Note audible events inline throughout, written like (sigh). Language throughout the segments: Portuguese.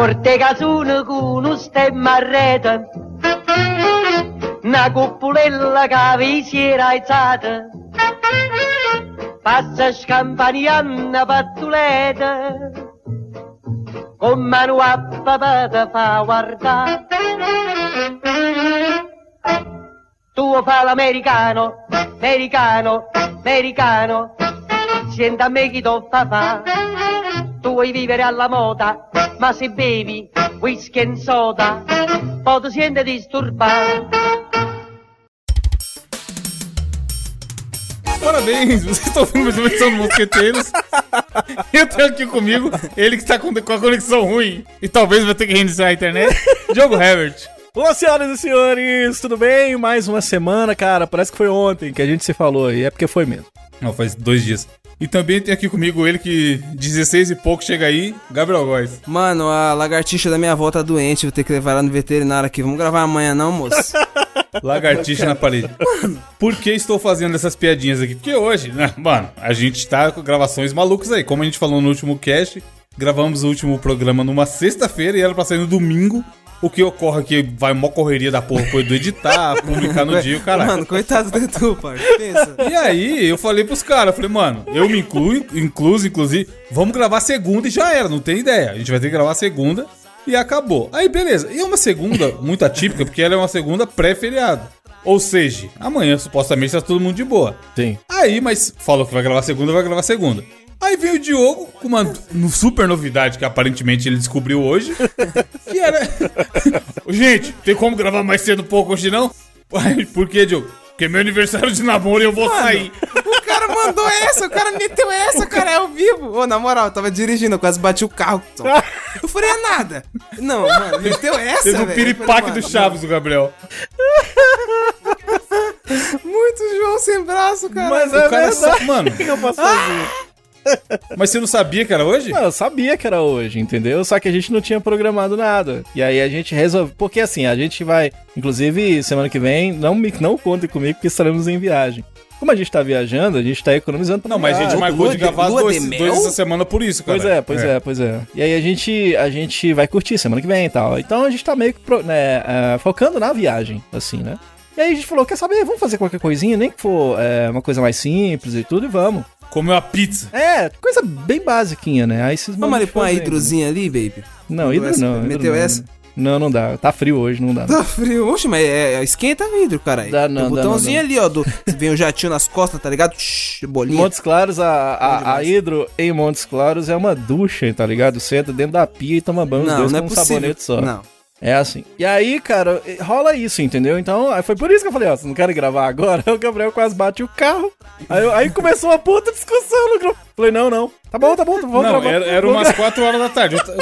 Porte casone con un stemma a rete, una cuppolella che vi si era alzata, passa scampanianna pattuleta, con mano a papà te fa guardare. Tu fa l'americano, americano, americano, senta a me chi fa fa. Tu vuoi vivere alla moda, ma se bevi whisky e soda, poi ti senti disturbato. Parabéns, vocês estão ouvindo mais uma edição do Mosqueteiros. (laughs) Eu tenho aqui comigo ele que está com, com a conexão ruim e talvez vai ter que reiniciar a internet. Diogo Herbert. Olá, senhoras e senhores, tudo bem? Mais uma semana, cara. Parece que foi ontem que a gente se falou e é porque foi mesmo. Não, faz dois dias. E também tem aqui comigo ele que 16 e pouco chega aí, Gabriel Góes. Mano, a lagartixa da minha avó tá doente, vou ter que levar ela no veterinário aqui. Vamos gravar amanhã não, moço? (laughs) Lagartixa na parede. Por que estou fazendo essas piadinhas aqui? Porque hoje, né, mano, a gente tá com gravações malucas aí. Como a gente falou no último cast, gravamos o último programa numa sexta-feira e era pra sair no domingo. O que ocorre aqui vai mó correria da porra foi do editar, (laughs) publicar no dia, o caralho. Mano, coitado do tu, parça. Pensa. E aí, eu falei pros caras, eu falei, mano, eu me incluo, incluso, inclusive, vamos gravar segunda e já era, não tem ideia. A gente vai ter que gravar segunda e acabou. Aí, beleza. E é uma segunda muito atípica, porque ela é uma segunda pré-feriado. Ou seja, amanhã supostamente tá todo mundo de boa. Sim. Aí, mas falou que vai gravar segunda, vai gravar segunda. Aí veio o Diogo com uma super novidade que aparentemente ele descobriu hoje. Que era. (laughs) Gente, tem como gravar mais cedo um pouco hoje não? Por que, Diogo? Porque é meu aniversário de namoro e eu vou sair. O cara mandou essa, o cara meteu essa, cara, é ao vivo. Ô, na moral, eu tava dirigindo, eu quase bati o carro. Não faria nada. Não, mano, meteu essa, Teve um piripaque Eu falei, do Chaves, o Gabriel. mano, Muito João sem braço, cara. Mas O é cara verdade. sa... Mano, (laughs) O que eu posso fazer? Mas você não sabia que era hoje? Não, eu sabia que era hoje, entendeu? Só que a gente não tinha programado nada. E aí a gente resolveu. Porque assim, a gente vai. Inclusive, semana que vem, não, me, não contem comigo porque estaremos em viagem. Como a gente tá viajando, a gente tá economizando pra Não, mas a gente marcou lua de de- gravar lua dois, de mel? dois essa semana por isso, cara. Pois é, pois é. pois é. E aí a gente, a gente vai curtir semana que vem e tal. Então a gente tá meio que pro- né, é, focando na viagem, assim, né? E aí a gente falou, quer saber, vamos fazer qualquer coisinha, nem que for é, uma coisa mais simples e tudo, e vamos. Comeu a pizza. É, coisa bem basiquinha, né? Aí vocês Vamos ali pôr uma hidrozinha ali, baby. Não, hidro não. hidro Meteu não. essa? Não, não dá. Tá frio hoje, não dá. Tá frio. Oxe, mas é, é- esquenta vidro, caralho. Dá não, Tem um dá botãozinho não, ali, ó. Do, vem o jatinho nas costas, tá ligado? Shhh, Em bolinha. Montes Claros, a, a, a hidro em Montes Claros é uma ducha, tá ligado? Você entra dentro da pia e toma banho os Não, dois não é com um possível. sabonete só. Não. É assim. E aí, cara, rola isso, entendeu? Então, foi por isso que eu falei, ó, vocês não querem gravar agora? (laughs) O Gabriel quase bate o carro. Aí, aí começou uma puta discussão no grupo. Falei, não, não. Tá bom, tá bom, vamos não, gravar. era, era umas 4 horas da tarde. Eu,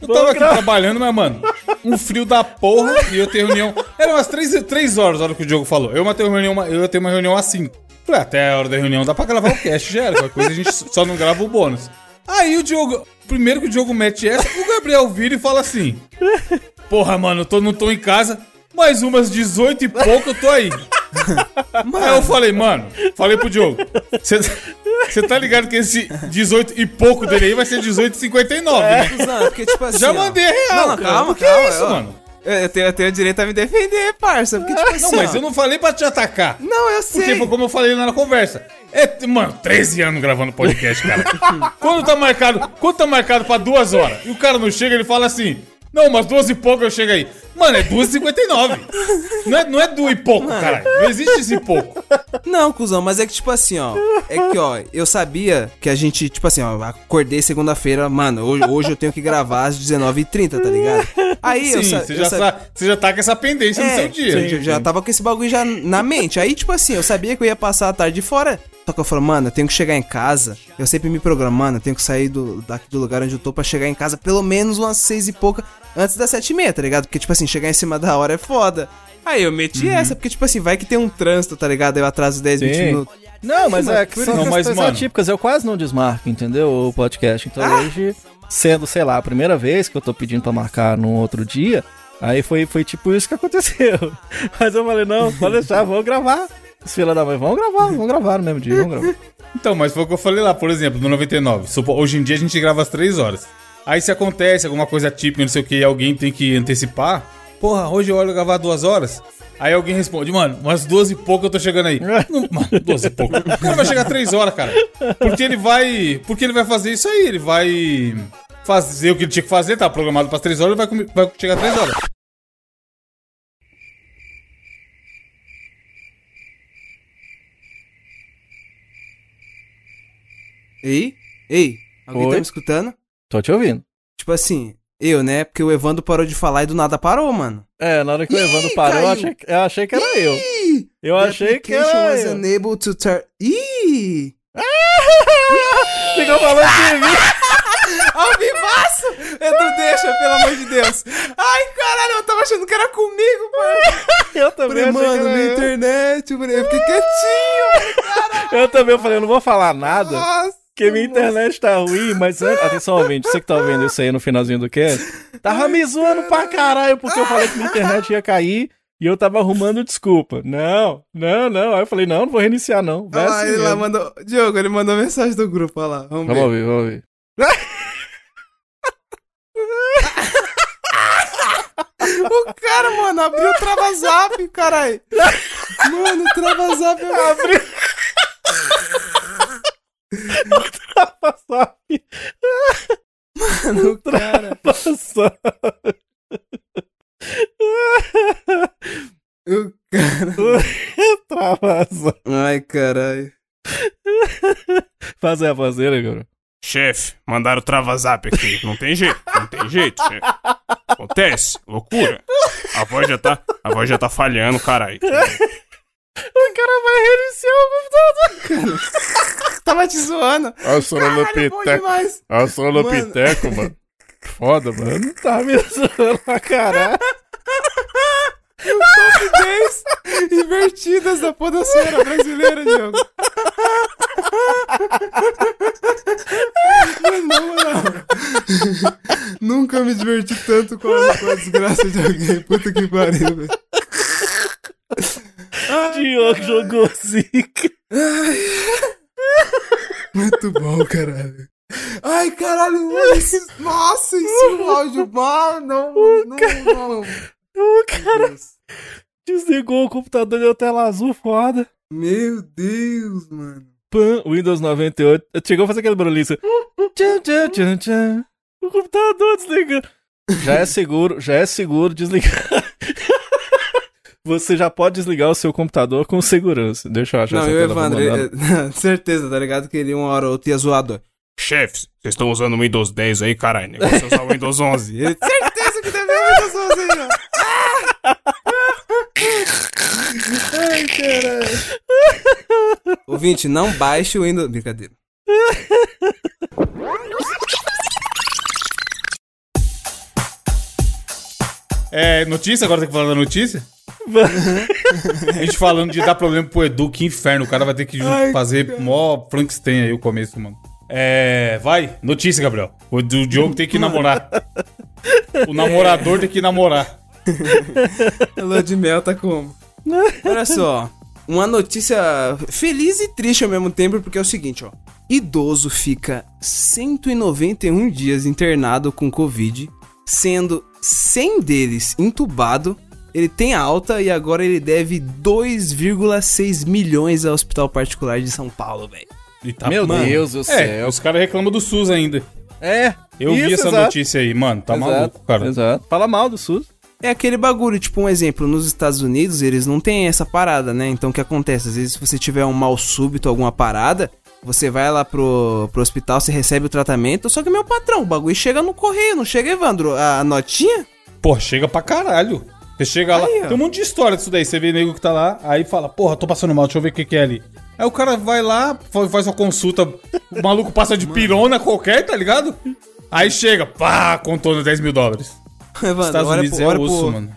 eu (laughs) tava aqui trabalhando, mas, mano, um frio da porra e eu tenho reunião. Era umas 3, três horas a hora que o Diogo falou. Eu ia ter uma reunião, eu ter uma reunião às 5. Falei, ah, até a hora da reunião dá pra gravar o cast, já era. Qualquer coisa a gente só não grava o bônus. Aí o Diogo, primeiro que o Diogo mete essa, o Gabriel vira e fala assim: Porra, mano, eu tô, não tô em casa, mais umas 18 e pouco eu tô aí. (laughs) Aí eu falei, mano, falei pro Diogo, você tá ligado que esse 18 e pouco dele aí vai ser 18 e 59, né? Não, porque, tipo assim. Já ó. mandei real, Não, cara. calma, que calma. isso, ó. mano? Eu, tenho, eu tenho direito a me defender, parça. Porque, tipo assim. Não, mas ó. eu não falei pra te atacar. Não, eu sei. Porque foi como eu falei lá na conversa. É, mano, 13 anos gravando podcast, cara. (laughs) quando tá marcado, quando tá marcado pra duas horas e o cara não chega, ele fala assim: Não, umas duas e pouco eu chego aí. Mano, é 2h59. Não é, não é duas e pouco, cara. Não existe esse pouco. Não, cuzão, mas é que, tipo assim, ó. É que, ó, eu sabia que a gente, tipo assim, ó, acordei segunda-feira, mano, hoje, hoje eu tenho que gravar às 19h30, tá ligado? Aí eu, Sim, sa- você eu já, sa- sa- você já tá com essa pendência no É, seu dia. já, já tava com esse bagulho já na mente. Aí, tipo assim, eu sabia que eu ia passar a tarde fora. Só que eu falei, mano, eu tenho que chegar em casa. Eu sempre me programo, mano, eu tenho que sair do, daqui do lugar onde eu tô pra chegar em casa pelo menos umas seis e pouca antes das sete e meia, tá ligado? Porque, tipo assim, chegar em cima da hora é foda. Aí eu meti Uhum. essa, porque, tipo assim, vai que tem um trânsito, tá ligado? Eu atraso 10, 20 Sim. minutos. Não, mas é que Não, são mas, mano- atípicas. Eu quase não desmarco, entendeu? O podcast. Então Ah! hoje, sendo, sei lá, a primeira vez que eu tô pedindo pra marcar num outro dia, aí foi, foi tipo isso que aconteceu. (laughs) Mas eu falei, não, pode deixar, vamos gravar. Os filha da mãe, vamos gravar, vamos gravar no mesmo dia, vamos gravar. Então, mas foi o que eu falei lá, por exemplo, no 99. Supo- Hoje em dia a gente grava às 3 horas. Aí se acontece alguma coisa típica, não sei o que, e alguém tem que antecipar. Porra, hoje eu olho gravar duas horas. Aí alguém responde, mano, umas duas e pouco eu tô chegando aí. (laughs) Não, mano, duas e pouco. O cara vai chegar três horas, cara. Porque ele vai. Porque ele vai fazer isso aí, ele vai fazer o que ele tinha que fazer, tá programado para três horas, ele vai, vai chegar três horas. Ei? Ei? Alguém tá Oi? me escutando? Tô te ouvindo. Tipo assim, eu, né? Porque o Evandro parou de falar e do nada parou, mano. É, na hora que o Ih, Evandro parou, eu achei, que- eu achei que era eu. Ih! Eu achei que era was eu. unable to turn... Ih! (laughs) Ficou falando mim. (laughs) Ao vivaço! Edu, deixa, pelo amor de Deus. Ai, caralho, eu tava achando que era comigo, mano. (laughs) Eu também Falei, achei que mano, era na eu. internet, mano. Eu fiquei quietinho. Eu também falei, eu não vou falar nada. Nossa. Porque minha internet tá ruim, mas atenção, ouvinte, você que tá ouvindo isso aí no finalzinho do cast, tava me zoando pra caralho, porque eu falei que minha internet ia cair e eu tava arrumando desculpa. Não, não, não. Aí eu falei, não, não vou reiniciar, não. Vai lá, assim ele lá mesmo. mandou... Diogo, ele mandou mensagem do grupo, olha lá. Vamos, Vamos ver. vamos ouvir. (laughs) O cara, mano, abriu o Travazap, caralho. Mano, o Travazap... Abriu. (laughs) Passar, Mano, o cara... O cara... Travasa. Ai, caralho. Fazer a fazer, cara. Chefe, mandaram o travazap aqui. Não tem jeito, não tem jeito, chefe. Acontece, loucura. A voz já tá, a voz já tá falhando, caralho. O cara vai reiniciar o computador. (laughs) Tava te zoando. A Caralho, bom demais. A Solopiteco, mano. Foda, mano. Tá me zoando pra caralho. Top 10 invertidas da podosfera brasileira, Diogo. Mano, (laughs) na moral. Nunca me diverti tanto com a, com a desgraça de alguém. Puta que pariu, velho. (laughs) Diogo jogou zica. Muito bom, caralho. Ai, caralho, esse- nossa, esse áudio, mano, não, não, não. O cara desligou o computador deu tela azul, foda. Meu Deus, mano. Pan, Windows 98. Chegou a fazer aquele barulhinho. assim. Tchan, tchan, tchan, tchan. O computador desligando. Já é seguro, já é seguro desligar. Você já pode desligar o seu computador com segurança. Deixa eu achar Não, essa eu, Evandro, mandar. eh, (laughs) certeza, tá ligado? Que ele uma hora ou outra ia zoador. Chefe, vocês estão usando o Windows 10 aí, caralho. Negócio é usar o Windows 11. (laughs) Ele, certeza que deve haver muitas pessoas aí, ó. Ai, caralho. Ouvinte, não baixe o Windows... Brincadeira. É, notícia, agora tem que falar da notícia? A gente falando de dar problema pro Edu, que inferno. O cara vai ter que Ai, fazer mó Frankenstein aí o começo, mano. É. Vai, notícia, Gabriel. O do Diogo tem que namorar. O namorador tem que namorar. Lua de mel tá como? Olha só, uma notícia feliz e triste ao mesmo tempo, porque é o seguinte, ó. Idoso fica 191 dias internado com Covid, sendo 100 deles entubado. Ele tem alta e agora ele deve 2,6 milhões ao hospital particular de São Paulo, velho. E tá- Meu mano, Deus do É, céu. os caras reclamam do SUS ainda. É. Eu vi isso, essa exato. notícia aí, mano. Tá Exato, maluco, cara. Exato. Fala mal do SUS. É aquele bagulho, tipo um exemplo, nos Estados Unidos eles não têm essa parada, né? Então o que acontece? Às vezes se você tiver um mal súbito, alguma parada, você vai lá pro, pro hospital, você recebe o tratamento, só que meu patrão, o bagulho chega no correio, não chega, Evandro? A, a notinha? Pô, chega pra caralho. Você chega lá, Aí, tem um monte de história disso daí. Você vê nego que tá lá, aí fala, porra, tô passando mal, deixa eu ver o que, que é ali. Aí o cara vai lá, fa- faz uma consulta, o maluco passa de (laughs) pirona qualquer, tá ligado? Aí chega, pá, contorno 10 mil dólares. (laughs) Evandro, Estados olha Unidos pro- é osso, pro- mano.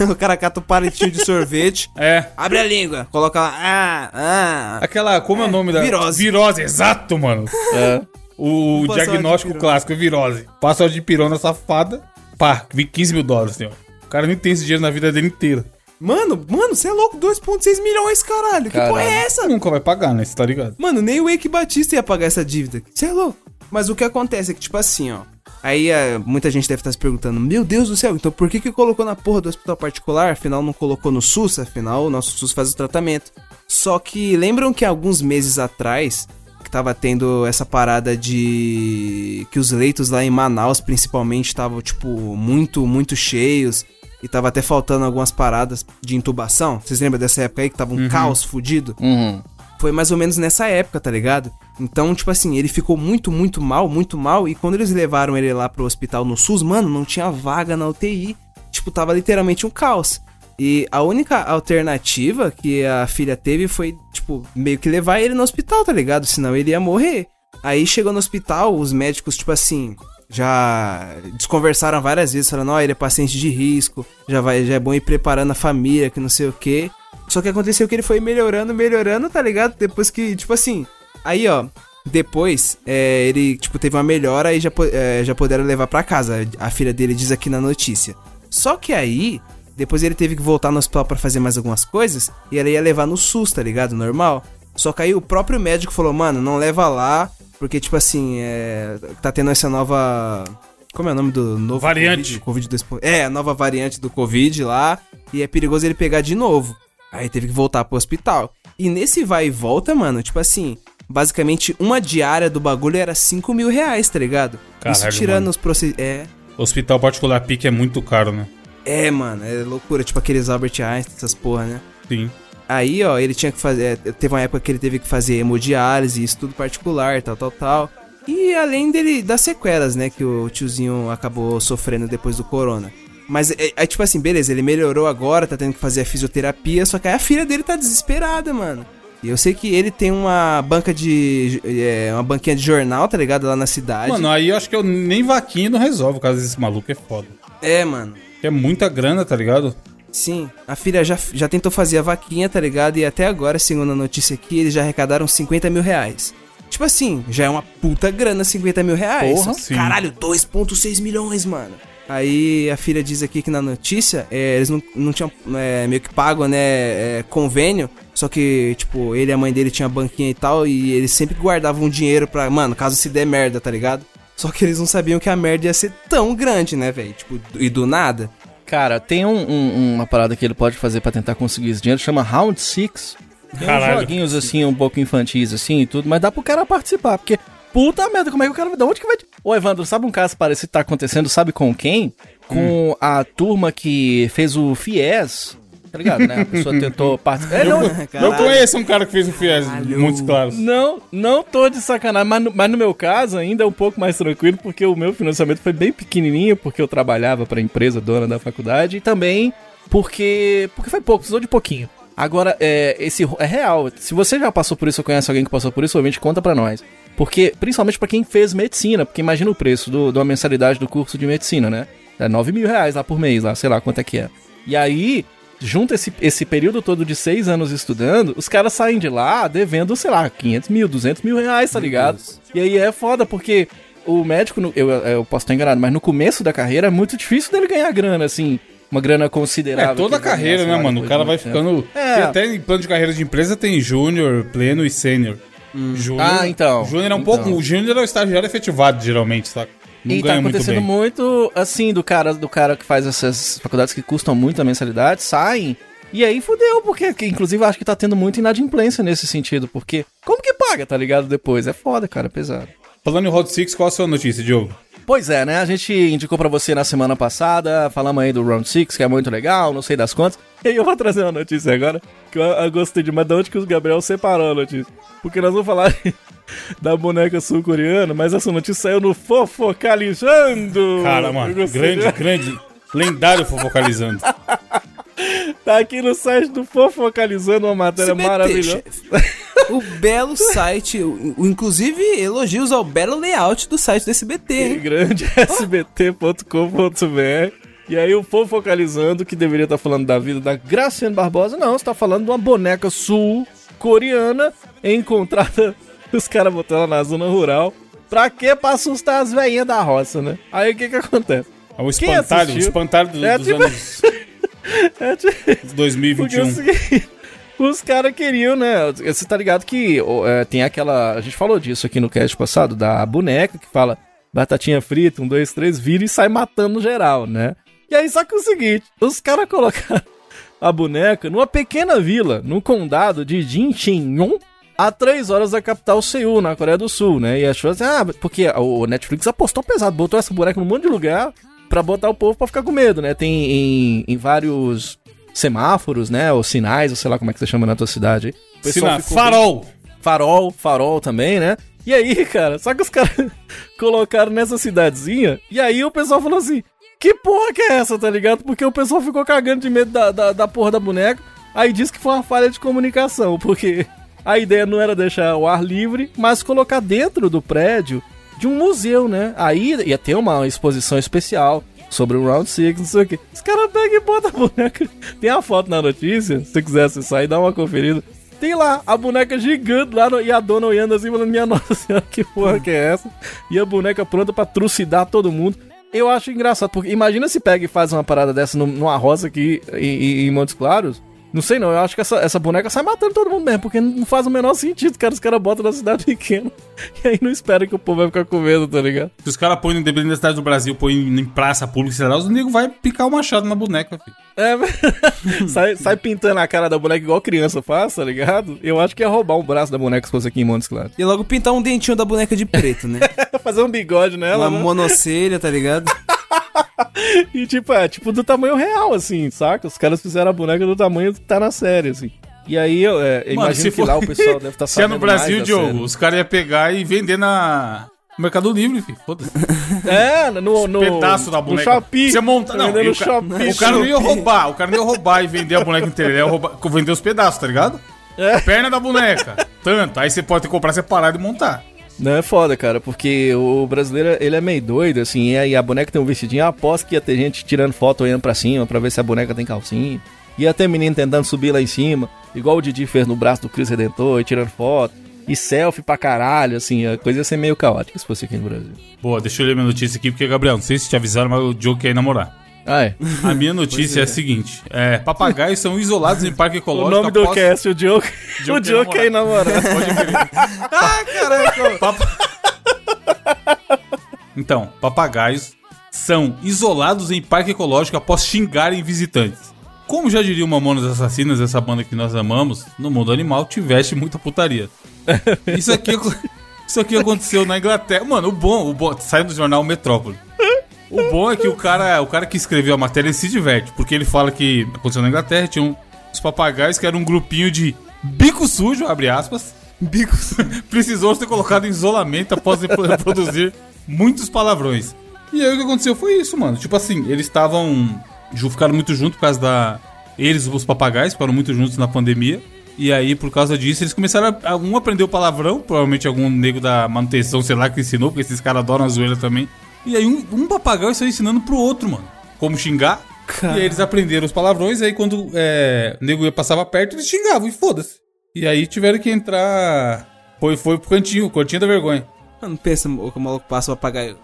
(laughs) o cara cata o palitinho de sorvete, É. abre a língua, coloca lá, ah, ah. Aquela, como é, o nome da... virose. Virose, exato, mano. É. O de diagnóstico clássico é virose. Passa de pirona safada, pá, vi 15 mil dólares, senhor. O cara nem tem esse dinheiro na vida dele inteira. Mano, mano, você é louco, 2,6 milhões, caralho, que porra é essa? Nunca vai pagar, né? Você tá ligado? Mano, nem o Eike Batista ia pagar essa dívida. Você é louco. Mas o que acontece é que, tipo assim, ó. Aí é, muita gente deve estar se perguntando: Meu Deus do céu, então por que que colocou na porra do hospital particular? Afinal, não colocou no SUS? Afinal, o nosso SUS faz o tratamento. Só que lembram que alguns meses atrás que tava tendo essa parada de que os leitos lá em Manaus principalmente estavam tipo muito muito cheios e tava até faltando algumas paradas de intubação. Vocês lembram dessa época aí que tava um caos fudido? Uhum. Foi mais ou menos nessa época, tá ligado? Então, tipo assim, ele ficou muito, muito mal, muito mal. E quando eles levaram ele lá pro hospital no SUS, mano, não tinha vaga na UTI. Tipo, tava literalmente um caos. E a única alternativa que a filha teve foi, tipo, meio que levar ele no hospital, tá ligado? Senão ele ia morrer. Aí chegou no hospital, os médicos, tipo assim, já desconversaram várias vezes, falando, ó, ele é paciente de risco, já, vai, já é bom ir preparando a família, que não sei o quê. Só que aconteceu que ele foi melhorando, melhorando, tá ligado? Depois que, tipo assim, aí ó, depois é, ele, tipo, teve uma melhora e já, é, já puderam levar pra casa. A filha dele diz aqui na notícia. Só que aí, depois ele teve que voltar no hospital pra fazer mais algumas coisas e ela ia levar no SUS, tá ligado? Normal. Só que aí o próprio médico falou, mano, não leva lá, porque, tipo assim, é, tá tendo essa nova. Como é o nome do novo Variante. Covid, Covid 2.0? É, a nova variante do Covid lá. E é perigoso ele pegar de novo. Aí teve que voltar pro hospital. E nesse vai e volta, mano, tipo assim, basicamente uma diária do bagulho era 5 mil reais, tá ligado? Isso Caralho, tirando mano. os procedimentos. É. Hospital particular pique é muito caro, né? É, mano, é loucura. Tipo aqueles Albert Einstein, essas porra, né? Sim. Aí, ó, ele tinha que fazer. é, Teve uma época que ele teve que fazer hemodiálise, isso tudo particular, tal, tal, tal. E além dele das sequelas, né, que o tiozinho acabou sofrendo depois do corona. Mas é, é tipo assim, beleza, ele melhorou agora, tá tendo que fazer a fisioterapia, só que aí a filha dele tá desesperada, mano. E eu sei que ele tem uma banca de. é, uma banquinha de jornal, tá ligado? Lá na cidade. Mano, aí eu acho que eu nem vaquinha não resolve, o caso desse maluco é foda. É, mano. Que é muita grana, tá ligado? Sim, a filha já, já tentou fazer a vaquinha, tá ligado? E até agora, segundo a notícia aqui, eles já arrecadaram 50 mil reais. Tipo assim, já é uma puta grana 50 mil reais. Porra. Sim. Caralho, 2,6 milhões, mano. Aí a filha diz aqui que na notícia, é, eles não, não tinham é, meio que pago, né, é, convênio. Só que, tipo, ele e a mãe dele tinham banquinha e tal, e eles sempre guardavam dinheiro pra, mano, caso se der merda, tá ligado? Só que eles não sabiam que a merda ia ser tão grande, né, velho? Tipo, e do nada. Cara, tem um- um- uma parada que ele pode fazer pra tentar conseguir esse dinheiro, chama Round Six. Tem uns Caralho. joguinhos assim, um pouco infantis assim e tudo, mas dá pro cara participar, porque puta merda, como é que o cara vai. De onde que vai. Ô, Evandro, sabe um caso parecido que tá acontecendo? Sabe com quem? Com a turma que fez o FIES. Tá ligado, né? A pessoa tentou participar. É, não, Eu conheço um cara que fez o FIES, muito claro. não, não tô de sacanagem, mas no, mas no meu caso ainda é um pouco mais tranquilo, porque o meu financiamento foi bem pequenininho, porque eu trabalhava pra empresa dona da faculdade, e também porque porque foi pouco, precisou de pouquinho. Agora, é, esse é real. Se você já passou por isso ou conhece alguém que passou por isso, obviamente conta pra nós. Porque, principalmente pra quem fez medicina, porque imagina o preço do, de uma mensalidade do curso de medicina, né? É 9 mil reais lá por mês, lá, sei lá quanto é que é. E aí, junta esse, esse período todo de seis anos estudando, os caras saem de lá devendo, sei lá, 500 mil, 200 mil reais, tá ligado? E aí é foda, porque o médico, eu, eu posso estar enganado, mas no começo da carreira é muito difícil dele ganhar grana, assim, uma grana considerável. É toda a carreira, né, mano? O cara vai ficando. É. Até em plano de carreira de empresa tem júnior, pleno e sênior. Júnior. Ah, então. Júnior é um Então. pouco. O júnior é o estagiário efetivado, geralmente, saca? Não E tá muito acontecendo bem. muito, assim, do cara, do cara que faz essas faculdades que custam muito a mensalidade, saem. E aí fudeu, porque que, inclusive acho que tá tendo muita inadimplência nesse sentido, porque como que paga, tá ligado? Depois. É foda, cara, é pesado. Falando em Hot Six, qual a sua notícia, Diogo? Pois é, né? A gente indicou pra você na semana passada, falamos aí do Round 6, que é muito legal, não sei das quantas. E aí eu vou trazer uma notícia agora, que eu, eu gostei demais de onde que os Gabriel separou a notícia. Porque nós vamos falar (laughs) da boneca sul-coreana, mas essa notícia saiu no Fofocalizando! Cara, mano, grande, demais. grande. Lendário fofocalizando. (laughs) Tá aqui no site do Fofocalizando uma matéria SBT, maravilhosa. chefe. O belo site, inclusive elogios ao belo layout do site do SBT, hein? grande (laughs) sbt.com.br. E aí o povo focalizando que deveria estar falando da vida da Graciane Barbosa, não, está falando de uma boneca sul-coreana encontrada, os caras botaram ela na zona rural. Pra quê? Pra assustar as velhinhas da roça, né? Aí o que que acontece? É o Quem espantalho, o assistiu? espantalho do- É, dos tipo- anos (laughs) É, tipo, Porque é 2021. os caras queriam, né? Você tá ligado que é, tem aquela. A gente falou disso aqui no cast passado, da boneca que fala. batatinha frita, um, dois, três, vira e sai matando geral, né? E aí, só que é o seguinte, os caras (laughs) colocaram a boneca numa pequena vila, no condado de Jincheon, a três horas da capital Seul, na Coreia do Sul, né? E achou assim, ah, porque o Netflix apostou pesado, botou essa boneca num monte de lugar pra botar o povo pra ficar com medo, né? Tem em, em vários semáforos, né? Ou sinais, ou sei lá como é que você chama na tua cidade. aí. O pessoal Sina, ficou bem- farol. farol, farol também, né? E aí, (laughs) cara, só que os caras (laughs) colocaram nessa cidadezinha, e aí o pessoal falou assim: que porra que é essa, tá ligado? Porque o pessoal ficou cagando de medo da, da, da porra da boneca, aí disse que foi uma falha de comunicação, porque a ideia não era deixar o ar livre, mas colocar dentro do prédio de um museu, né? Aí ia ter uma exposição especial. Sobre o Round Six, não sei o que. Os caras pegam e botam a boneca. (laughs) Tem a foto na notícia, se você quiser acessar e dar uma conferida. Tem lá a boneca gigante lá no- e a dona olhando assim, falando: Minha nossa senhora, que porra que é essa? E a boneca pronta pra trucidar todo mundo. Eu acho engraçado, porque imagina se pega e faz uma parada dessa num- numa roça aqui em- em Montes Claros. Não sei não, eu acho que essa, essa boneca sai matando todo mundo mesmo, porque não faz o menor sentido, cara. Os caras botam na cidade (laughs) pequena e aí não espera que o povo vai ficar com medo, tá ligado? Se os caras põem, dependendo da cidade do Brasil, põem em praça pública, sei lá, os negros vai picar o machado na boneca, filho. É, (laughs) sai, sai pintando a cara da boneca igual criança faz, tá ligado? Eu acho que ia roubar um braço da boneca se fosse aqui em Montes Claros. E logo pintar um dentinho da boneca de preto, né? (laughs) Fazer um bigode nela, Uma né? monocelha, tá ligado? (laughs) E tipo, é, tipo do tamanho real, assim, saca? Os caras fizeram a boneca do tamanho que tá na série, assim. E aí, eu, é, eu Mano, imagino que for- lá o pessoal deve estar (laughs) Se é no Brasil, Diogo, os caras iam pegar e vender na. no Mercado Livre, filho. Foda-se. É, no, no Pedaço da No boneca. Shopee. Você monta. Não, no o, ca- Shopee. o cara não ia roubar. O cara não ia roubar e vender a boneca inteira. Ele ia roubar, vender os pedaços, tá ligado? É. A perna da boneca. Tanto. Aí você pode comprar separado e montar. Não, é foda, cara, porque o brasileiro, ele é meio doido, assim, e aí a boneca tem um vestidinho, aposto que ia ter gente tirando foto olhando pra cima pra ver se a boneca tem calcinha. Ia ter menino tentando subir lá em cima, igual o Didi fez no braço do Cristo Redentor, e tirando foto. E selfie pra caralho, assim, a coisa ia ser meio caótica se fosse aqui no Brasil. Boa, deixa eu ler minha notícia aqui, porque, Gabriel, não sei se te avisaram, mas o Diogo quer namorar. Ah, é. A minha notícia é. a seguinte: é, papagaios são isolados em parque O ecológico. nome do cast, o Diogo. O Diogo. (laughs) Pode crer. ah, caraca! Papa- Então, papagaios são isolados em parque ecológico após xingarem visitantes. Como já diria o Mamonas Assassinas, essa banda que nós amamos, no mundo animal tiveste muita putaria. (laughs) Isso aqui, isso aqui aconteceu na Inglaterra. Mano, o bom, o bom, sai do jornal Metrópole. O bom é que o cara, o cara que escreveu a matéria ele se diverte, porque ele fala que aconteceu na Inglaterra, tinha um, os papagaios que era um grupinho de bico sujo, abre aspas, Bicos. (laughs) precisou ser colocado em isolamento após (laughs) produzir muitos palavrões. E aí o que aconteceu foi isso, mano. Tipo assim, eles estavam. Ficaram muito juntos por causa da. Eles, os papagaios, ficaram muito juntos na pandemia. E aí, por causa disso, eles começaram a. Um aprendeu palavrão, provavelmente algum nego da manutenção, sei lá, que ensinou, porque esses caras adoram a zoeira também. E aí, um, um papagaio saiu ensinando pro outro, mano. Como xingar. Cara. E aí eles aprenderam os palavrões, e aí quando é, o nego ia passava perto, eles xingavam, e foda-se. E aí tiveram que entrar. Foi, foi pro cantinho, cantinho da vergonha. Mano, pensa o que o maluco passa o papagaio.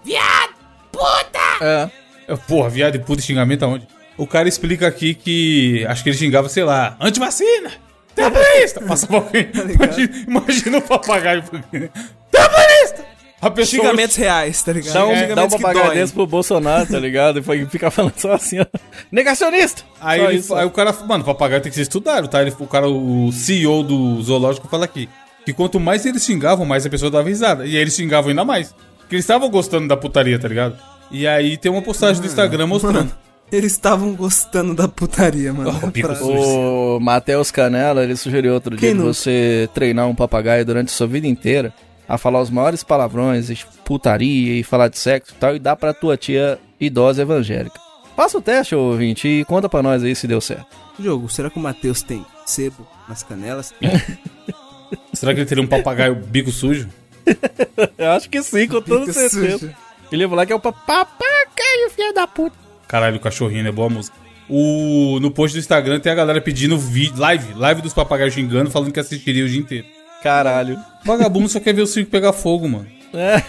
É. É, Porra, viado e puta xingamento aonde? O cara explica aqui que. Acho que ele xingava, sei lá, antivacina! Terrorista! Passava (laughs) alguém. Imagina, imagina o papagaio. (laughs) Terrorista! A pessoa. Xingamentos reais, tá ligado? Dá um, dá doem. desse pro Bolsonaro, tá ligado? E foi- fica falando só assim, ó. Negacionista! Aí, ele- isso, aí o cara. Mano, o papagaio tem que ser estudado, tá? Ele, o cara, o CEO do zoológico fala aqui. Que quanto mais eles xingavam, mais a pessoa dava risada. E aí eles xingavam ainda mais. Porque eles estavam gostando da putaria, tá ligado? E aí tem uma postagem do Instagram mostrando. Eles estavam gostando da putaria, mano. Oh, Pra-. O Matheus Canela, ele sugeriu outro dia Quem de nunca? você treinar um papagaio durante a sua vida inteira a falar os maiores palavrões, putaria e falar de sexo e tal, e dar pra tua tia idosa evangélica. Faça o teste, ô ouvinte, e conta pra nós aí se deu certo. Jogo, será que o Matheus tem sebo nas canelas? (laughs) Será que ele teria um papagaio bico sujo? (laughs) Eu acho que sim, com toda certeza. sujo. Ele ia falar que é o pa- papagaio, filho da puta. Caralho, o cachorrinho, é boa música. O, no post do Instagram tem a galera pedindo vi- live, live dos papagaios xingando, falando que assistiria o dia inteiro. Caralho. Vagabundo só quer ver o circo pegar fogo, mano. É,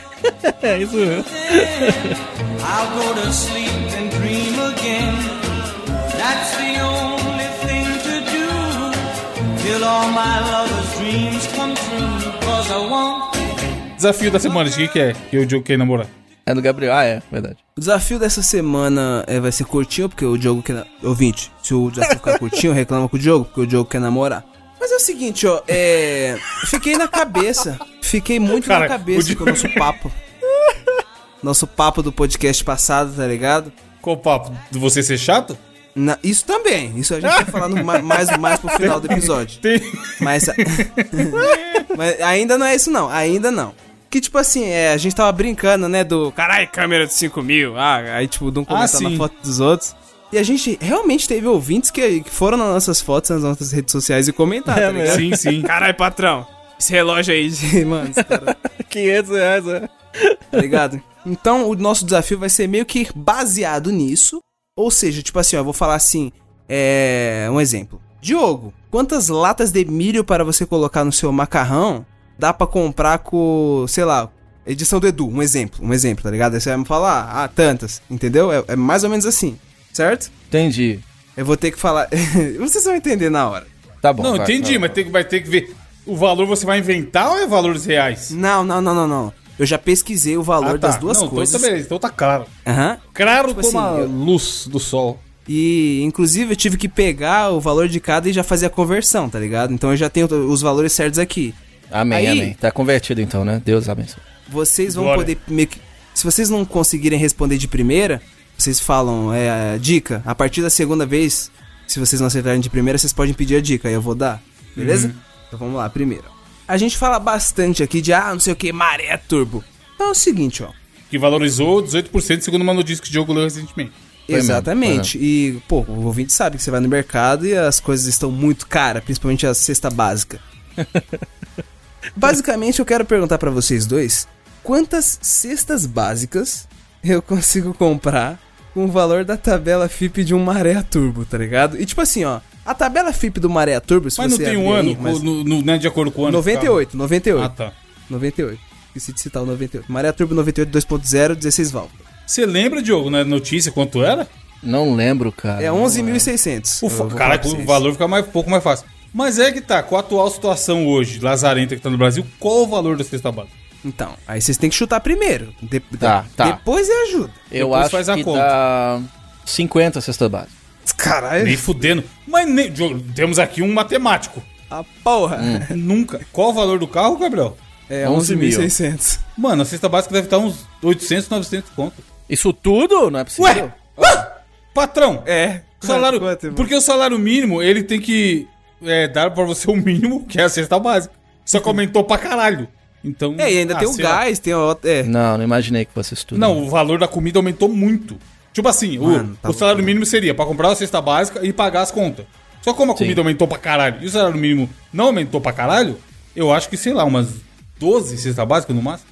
(laughs) é isso mesmo. I'll go to sleep and dream again. That's the only thing to do. Till all my lover's dreams come true. Cause I want Desafio da semana, de quem que é? Que o Diogo quer namorar. É do Gabriel. Ah, é, verdade. O desafio dessa semana é, vai ser curtinho, porque o Diogo quer. na- Ouvinte, se o desafio ficar curtinho, reclama com o Diogo, porque o Diogo quer namorar. Mas é o seguinte, ó, é. Fiquei na cabeça. Fiquei muito Cara, na cabeça o com o nosso papo. Nosso papo do podcast passado, tá ligado? Qual o papo? De você ser chato? Na- isso também. Isso a gente vai falar no, ma- mais, mais pro final do episódio. Tem. Mas, (laughs) mas ainda não é isso, não. Ainda não. Que tipo assim, é, a gente tava brincando, né? Do caralho, câmera de 5 mil. Ah, aí tipo, de um comentar na sim. foto dos outros. E a gente realmente teve ouvintes que, que foram nas nossas fotos, nas nossas redes sociais e comentaram, É tá? Sim, sim. Caralho, patrão. Esse relógio aí. (laughs) Mano, cara, 500 reais, é. tá ligado? Então, o nosso desafio vai ser meio que baseado nisso. Ou seja, tipo assim, ó, eu vou falar assim, é... Um exemplo. Diogo, quantas latas de milho para você colocar no seu macarrão dá pra comprar com, sei lá, edição do Edu, um exemplo, um exemplo, tá ligado? Aí você vai me falar, ah, tantas, entendeu? É, é mais ou menos assim, certo? Entendi. Eu vou ter que falar... (laughs) Vocês vão entender na hora. Tá bom. Não, vai, entendi, vai, mas tem, vai ter que ver. O valor você vai inventar ou é valores reais? Não, não, não, não, não. Eu já pesquisei o valor Ah, tá. das duas não, coisas. Então tá, beleza, então tá claro. Aham. Claro Tipo como assim, a eu- luz do sol. E, inclusive, eu tive que pegar o valor de cada e já fazer a conversão, tá ligado? Então eu já tenho os valores certos aqui. Amém, Aí- amém. Tá convertido então, né? Deus abençoe. Vocês vão Glória. poder. Se vocês não conseguirem responder de primeira, vocês falam, é, dica, a partir da segunda vez, se vocês não acertarem de primeira, vocês podem pedir a dica, aí eu vou dar, beleza? Então vamos lá, primeiro. A gente fala bastante aqui de, ah, não sei o que, maré turbo. Então é o seguinte, ó. Que valorizou 18% segundo uma notícia que o Diogo leu recentemente. Exatamente. E, pô, o ouvinte sabe que você vai no mercado e as coisas estão muito caras, principalmente a cesta básica. (laughs) Basicamente, eu quero perguntar pra vocês dois: quantas cestas básicas eu consigo comprar com o valor da tabela FIP de um Maré Turbo, tá ligado? E tipo assim, ó, a tabela FIP do Maré Turbo, se Mas não você tem um ano, aí, mas- no, no- não é de acordo com o ano. do 98, 98, carro. Ah, tá. 98. Esqueci de citar o 98. Maré Turbo 98 2.0, 16 válvulas. Você lembra, Diogo, na notícia quanto era? Não lembro, cara. É não 11.600. O Eu fa- vou falar Caraca, o valor fica mais, um pouco mais fácil. Mas é que tá, com a atual situação hoje, lazarenta que tá no Brasil, qual o valor da cesta básica? Então, aí vocês têm que chutar primeiro. De- Tá, de- tá. Depois é ajuda. Eu Depois acho faz a que conta. dá 50 cestas básicas. Caralho. Nem fudendo. Mas nem, temos aqui um matemático. A porra. (laughs) Nunca. Qual o valor do carro, Gabriel? É 11 mil. 11.600. Mano, a cesta básica deve estar uns 800, 900 conto. Isso tudo? Não é possível. Ué! Patrão! É. Salário, Quanto, porque o salário mínimo, ele tem que é, dar pra você o mínimo, que é a cesta básica. Só que aumentou pra caralho. Então. É, e ainda ah, tem o sei lá. gás, tem o... É. Não, não imaginei que fosse isso tudo. Não, o valor da comida aumentou muito. Tipo assim, o- Mano, tá o, salário mínimo seria pra comprar a cesta básica e pagar as contas. Só como a Sim. comida aumentou pra caralho e o salário mínimo não aumentou pra caralho, eu acho que, sei lá, umas 12 cesta básica no máximo.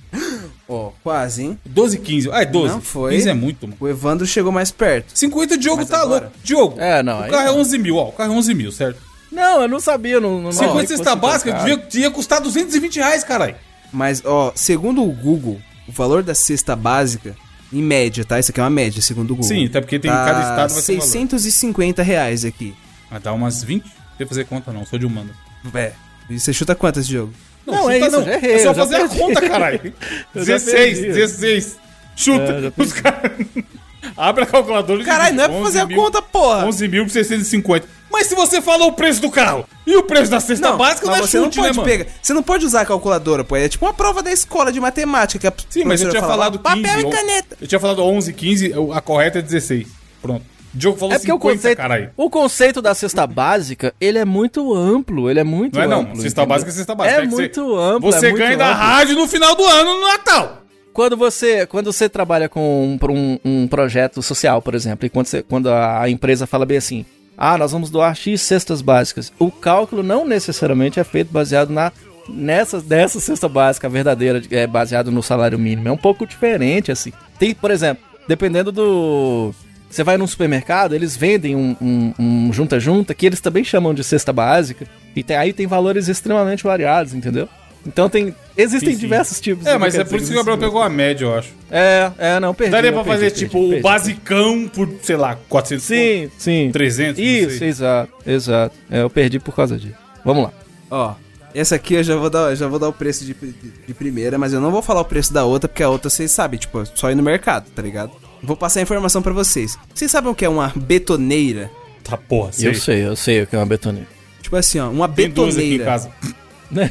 Ó, quase, hein? 12, 15. Ah, é 12. Não foi. 15 é muito, mano. O Evandro chegou mais perto. 50 Diogo Mas tá agora? louco. Diogo, É, não, o carro é não. 11 mil, ó. O carro é 11 mil, certo? Não, eu não sabia. Não, não, 50 não, cesta básica devia, devia custar 220 reais, caralho. Mas, ó, segundo o Google, o valor da cesta básica, em média, tá? Isso aqui é uma média, segundo o Google. Sim, até porque tem tá cada estado vai ter um valor. 650 reais aqui. Ah, dá umas 20? Não sei fazer conta não, sou de humano. É. E você chuta quantas, Diogo? Não, é chuta isso, já errei, É só fazer a perdi. conta, caralho. (laughs) Eu já 16, perdi. 16. Chuta. É, Os caras... (laughs) Abre a calculadora e Caralho, não é pra fazer a 11 mil- conta, porra! 11.650. Mas se você falou o preço do carro e o preço da cesta básica, não é você chute, não né, pode mano? pegar. Você não pode usar a calculadora, pô. É tipo uma prova da escola de matemática que a Sim, mas eu tinha fala, falado 15. Papel ou- e caneta. Eu tinha falado 11, 15, eu- a correta é 16. Pronto. O Diogo falou É porque 50, o conceito, caralho. o conceito da cesta básica, ele é muito amplo, ele é muito Não é não, amplo. cesta entendeu? básica é cesta básica. É que muito você, amplo, Você é muito ganha da amplo. rádio no final do ano no Natal. Quando você, quando você trabalha com um, um, um projeto social, por exemplo, e quando, você- quando a empresa fala bem assim, ah, nós vamos doar X cestas básicas, o cálculo não necessariamente é feito baseado na nessa dessa cesta básica verdadeira, é baseado no salário mínimo. É um pouco diferente, assim. Tem, por exemplo, dependendo do. Você vai num supermercado, eles vendem um um- um junta-junta que eles também chamam de cesta básica. E tem- aí tem valores extremamente variados, entendeu? Então tem. Existem Sim, sim. diversos tipos É, mas é por isso que o Gabriel pegou a média, eu acho. é, é, não, perdi. Daria pra perdi, fazer, perdi, tipo, perdi. o basicão por, sei lá, 400 Sim, sim. 300, não Isso, sei. exato, exato. É, eu perdi por causa disso. Vamos lá. Ó, Essa aqui eu já vou dar, já vou dar o preço de, de, de primeira, mas eu não vou falar o preço da outra, porque a outra vocês sabem, tipo, só ir no mercado, tá ligado? Vou passar a informação pra vocês. Vocês sabem o que é uma betoneira? Tá porra, sei. Eu sei, eu sei o que é uma betoneira. Tipo assim, ó, uma Tem duas aqui em betoneira. casa.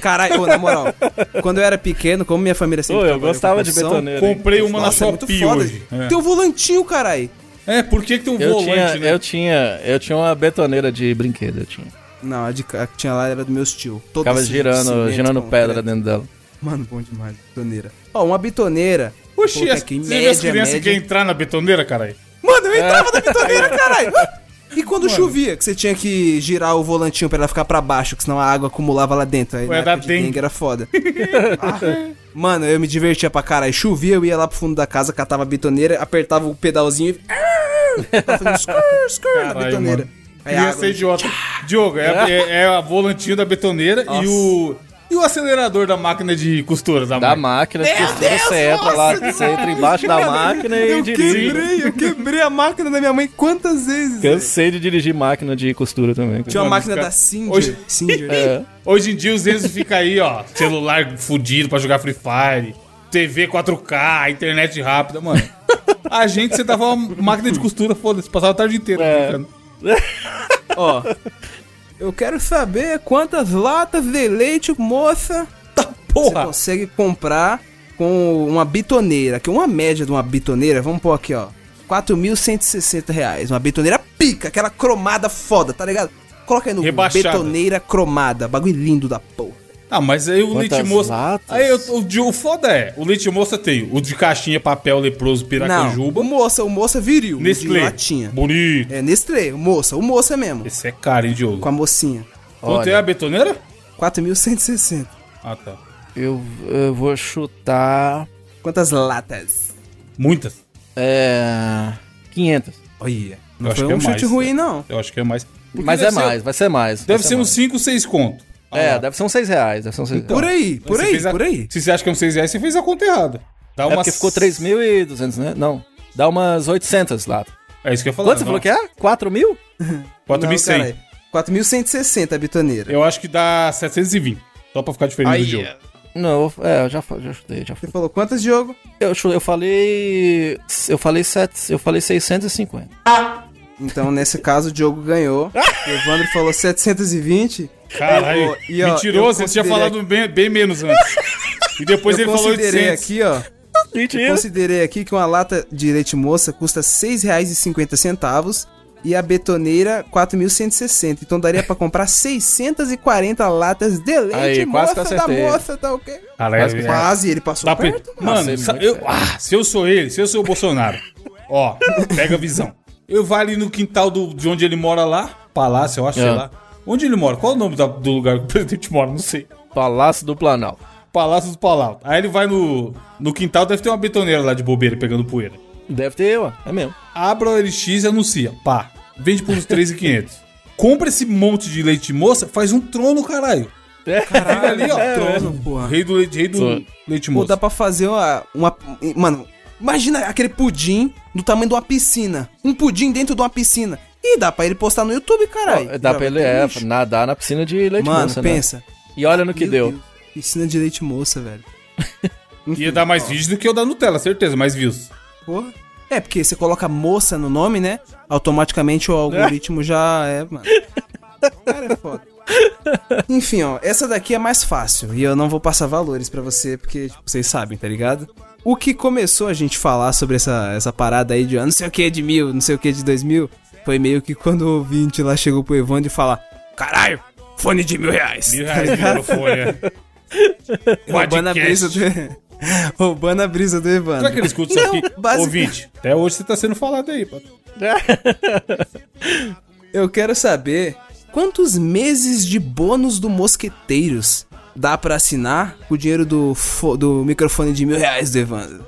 Caralho, ô, na moral, quando eu era pequeno, como minha família sempre Ô, eu gostava de betoneira. hein? Comprei uma Nossa, é na muito Shopee foda. hoje. É. Tem um volantinho, caralho. É, por que, que tem um Eu volante, tinha, né? eu tinha, eu tinha uma betoneira de brinquedo, eu tinha. Não, a, de, a que tinha lá era do meus tio. Todo Ficava esse girando, cimento, girando pedra dentro dela. Mano, bom demais, betoneira. Ó, uma bitoneira. Oxi, você vê as crianças média. querem entrar na betoneira, caralho? Mano, eu entrava na bitoneira, caralho. (laughs) E quando chovia, que você tinha que girar o volantinho pra ela ficar pra baixo, que senão a água acumulava lá dentro. Aí Ué, na de dengue. era foda. Ah, (laughs) Mano, eu me divertia pra caralho. Chovia, eu ia lá pro fundo da casa, catava a bitoneira, apertava o pedalzinho e... Tava fazendo skrr na Caralho, bitoneira. mano. Aí a Criança água... (laughs) idiota. Diogo, é, é, é a volantinho da betoneira e o. E o acelerador da máquina de costura da, Da máquina. de costura, você entra lá, você entra embaixo da máquina e Eu dirige. quebrei, eu quebrei a máquina da minha mãe quantas vezes? Cansei de dirigir máquina de costura também. Tinha uma máquina da Singer. hoje- Singer. (laughs) É. Hoje em dia os Enzo fica aí, ó. Celular fudido pra jogar Free Fire. TV 4K, internet rápida, mano. A gente, você dava uma máquina de costura, foda-se, passava a tarde inteira. É. brincando. (laughs) Ó, eu quero saber quantas latas de leite, moça, você Porra! consegue comprar com uma bitoneira. Que uma média de uma bitoneira, vamos pôr aqui, ó. 4.160 reais. Uma bitoneira pica, aquela cromada foda, tá ligado? Coloca aí no Rebaixada. betoneira cromada. Bagulho lindo da porra. Ah, mas aí o Quantas leite moça. latas? Aí o, o, o foda é, o leite moça tem o de caixinha, papel, leproso, Não, piracanjuba. o moça, o moça viril, Nestlé. latinha. Bonito. É, Nestlé, o moça, o moça mesmo. Esse é caro, hein, Diogo? Com a mocinha. Quanto Olha. é a betoneira? 4.160. Ah, tá. Eu, eu vou chutar. Quantas latas? Muitas. É. 500. Olha, não Eu acho foi que é um chute mais, ruim, não. Eu acho que é mais. Porque Mas é ser- mais, vai ser mais. Deve ser uns mais. 5, 6 conto. Ah É, lá. deve ser uns 6 reais. Deve ser uns 6 Por aí, por aí, a- por aí. Se você acha que é uns 6 reais, você fez a conta errada. Dá É umas... porque ficou 3.200, né? Não. Dá umas 800 lá. É isso que eu ia falar. Quanto você falou que é? 4 mil? (laughs) 4.100. Não, caralho. 4.160 a bitoneira. Eu acho que dá 720. Só pra ficar diferente Aí, do Diogo. Não, eu- é, eu já, já chutei, já Você fui. falou quantas, Diogo? Eu, eu falei. Eu falei 7. Eu falei 650. Então, nesse caso, o Diogo ganhou. (laughs) o Evandro falou 720. Caralho, E, ó, eu mentiroso, você tinha falado bem, bem menos antes. E depois eu ele falou considerei 800. aqui, ó. Mentira. Considerei aqui que uma lata de leite moça custa R$ 6,50 e a betoneira 4.160. Então daria pra comprar 640 latas de leite Aí, quase que moça eu da moça, tá ok? Caralho, Quase que- é- Quase, ele passou Tá perto. Mano, é eu- perto. ah, se eu sou ele, se eu sou o Bolsonaro, ó, pega a visão. Eu vou ali no quintal do, de onde ele mora lá, palácio, eu acho, sei É. lá. Onde ele mora? Qual é o nome da- do lugar que o (laughs) presidente mora? Não sei. Palácio do Planalto. Palácio do Palau. Aí ele vai no, no quintal, deve ter uma betoneira lá de bobeira pegando poeira. Deve ter, ó. É mesmo. Abra o LX e anuncia. Pá, vende por uns (laughs) 3,500. Compra esse monte de leite moça, faz um trono, caralho. Fica ali, ó. Trono, porra. Rei do leite, rei do Trono. leite Pô, moça. dá pra fazer uma, uma. Mano, imagina aquele pudim do tamanho de uma piscina. Um pudim dentro de uma piscina. E dá pra ele postar no YouTube, caralho. Dá pra ele é, nadar na piscina de leite Mano, moça, né? pensa. E olha no que Meu deu. Deus, Piscina de leite moça, velho. (laughs) Ia dar mais vídeos do que o da Nutella, certeza, mais views. Porra. É, porque você coloca moça no nome, né? Automaticamente o algoritmo já é, mano. (laughs) Cara, é foda. Enfim, ó, essa daqui é mais fácil. E eu não vou passar valores pra você, porque tipo, vocês sabem, tá ligado? O que começou a gente falar sobre essa, essa parada aí de ah, não sei o que de mil, não sei o que de dois mil, foi meio que quando o ouvinte lá chegou pro Evandro e fala: Caralho, fone de mil reais. Mil reais de microfone, (laughs) é. Roubando a brisa do. (laughs) Roubando a brisa do Evandro. Será que ele escuta isso aqui? basic- Ouvinte, até hoje você tá sendo falado aí, pô. (laughs) Eu quero saber quantos meses de bônus do Mosqueteiros dá pra assinar com o dinheiro do, fo- do microfone de mil reais do Evandro.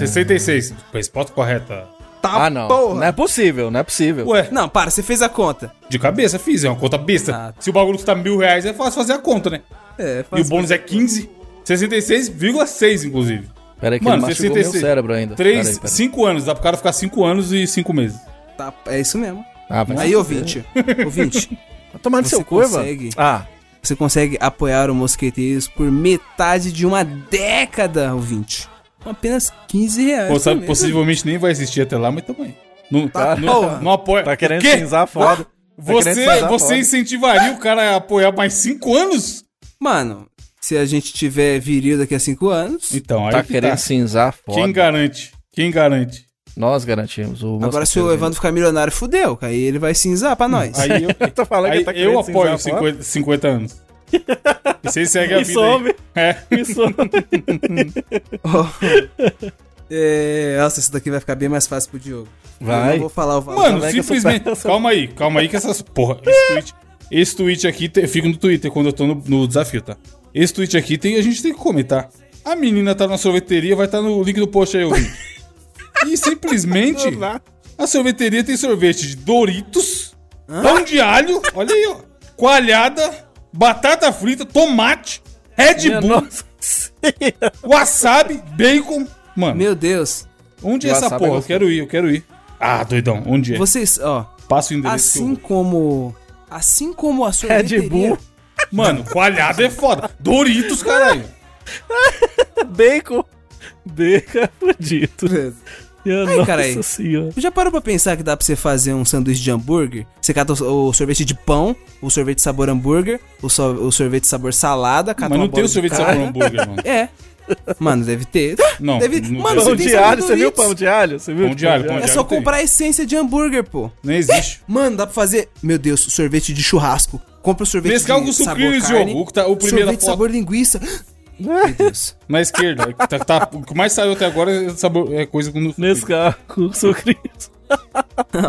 66. Resposta correta. Tá Ah, não. porra. Não é possível, não é possível. Ué, Não, para, você fez a conta. de cabeça fiz, é uma conta besta. Ah. Se o bagulho custa mil reais, é fácil fazer a conta, né? É, E o bônus é 15, 66,6 inclusive. Pera aí que Mano, ele mastigou 66. meu cérebro ainda. Pera 3, aí, pera aí. 5 anos, dá pro cara ficar 5 anos e 5 meses. Tá, é isso mesmo. Ah, vai Aí, se ouvinte, (laughs) ouvinte, Você seu cu, consegue. Ah, você consegue apoiar o Mosqueteiros por metade de uma década, ouvinte. Com apenas 15 reais. Pô, sabe, mês. possivelmente nem vai existir até lá, mas também. Não, Tá, não, porra. não apoia. Tá querendo cinzar foda. Tá Você, você foda. incentivaria o cara a apoiar mais 5 anos? Mano, se a gente tiver viril daqui a 5 anos. Então, aí Tá que querendo tá. cinzar foda. Quem garante? Quem garante? Nós garantimos. O Agora, se o Evandro ficar milionário, fudeu. Aí ele vai cinzar pra nós. Aí eu, Eu (laughs) tô falando aí que tá eu apoio cinzar foda. 50, 50 anos. E vocês seguem a Me vida aí. some, É. me some. (laughs) É, nossa, isso daqui vai ficar bem mais fácil pro Diogo. Eu Vai. não vou falar o valor. Mano, eu simplesmente. Eu (laughs) Calma aí, calma aí que essas. Porra, esse tweet. Esse tweet aqui te- fica no Twitter quando eu tô no, no desafio, tá? Esse tweet aqui tem, a gente tem que comentar. A menina tá na sorveteria, vai estar no link do post aí, ouvinte. (laughs) E simplesmente. A sorveteria tem sorvete de Doritos, pão de alho, olha aí, ó. Coalhada, batata frita, tomate, Red Minha Bull, wasabi, bacon. Mano, Meu Deus. onde é essa é porra? Eu quero ir, eu quero ir. Ah, doidão, onde é? Vocês, ó. Passa o endereço. Assim como. Assim como a sorveteria. Red Bull, Mano, coalhada é foda. Doritos, caralho. (laughs) bacon. Bacon é fudido. Aí, nossa carai. senhora. Já parou pra pensar que dá pra você fazer um sanduíche de hambúrguer? Você cata o, o sorvete de pão, o sorvete sabor hambúrguer, o, so- o sorvete sabor salada, cata Mas não tem o sorvete carne. sabor hambúrguer, mano. (laughs) É. Mano, deve ter. Não, Deve- não Mano. Pão de alho, você viu pão de alho? Você viu Pão de alho, pão É de só alho tem. comprar a essência de hambúrguer, pô. Não existe. (laughs) Mano, dá pra fazer. Meu Deus, sorvete de churrasco. Compra o sorvete Nescau de com sabor sucrilhos, carne, Diogo. O, que tá, o primeiro sorvete foto sabor linguiça. Meu Deus. na esquerda. Tá, tá- o que mais saiu até agora é, é coisa com Nesse carro, com sucrilhos.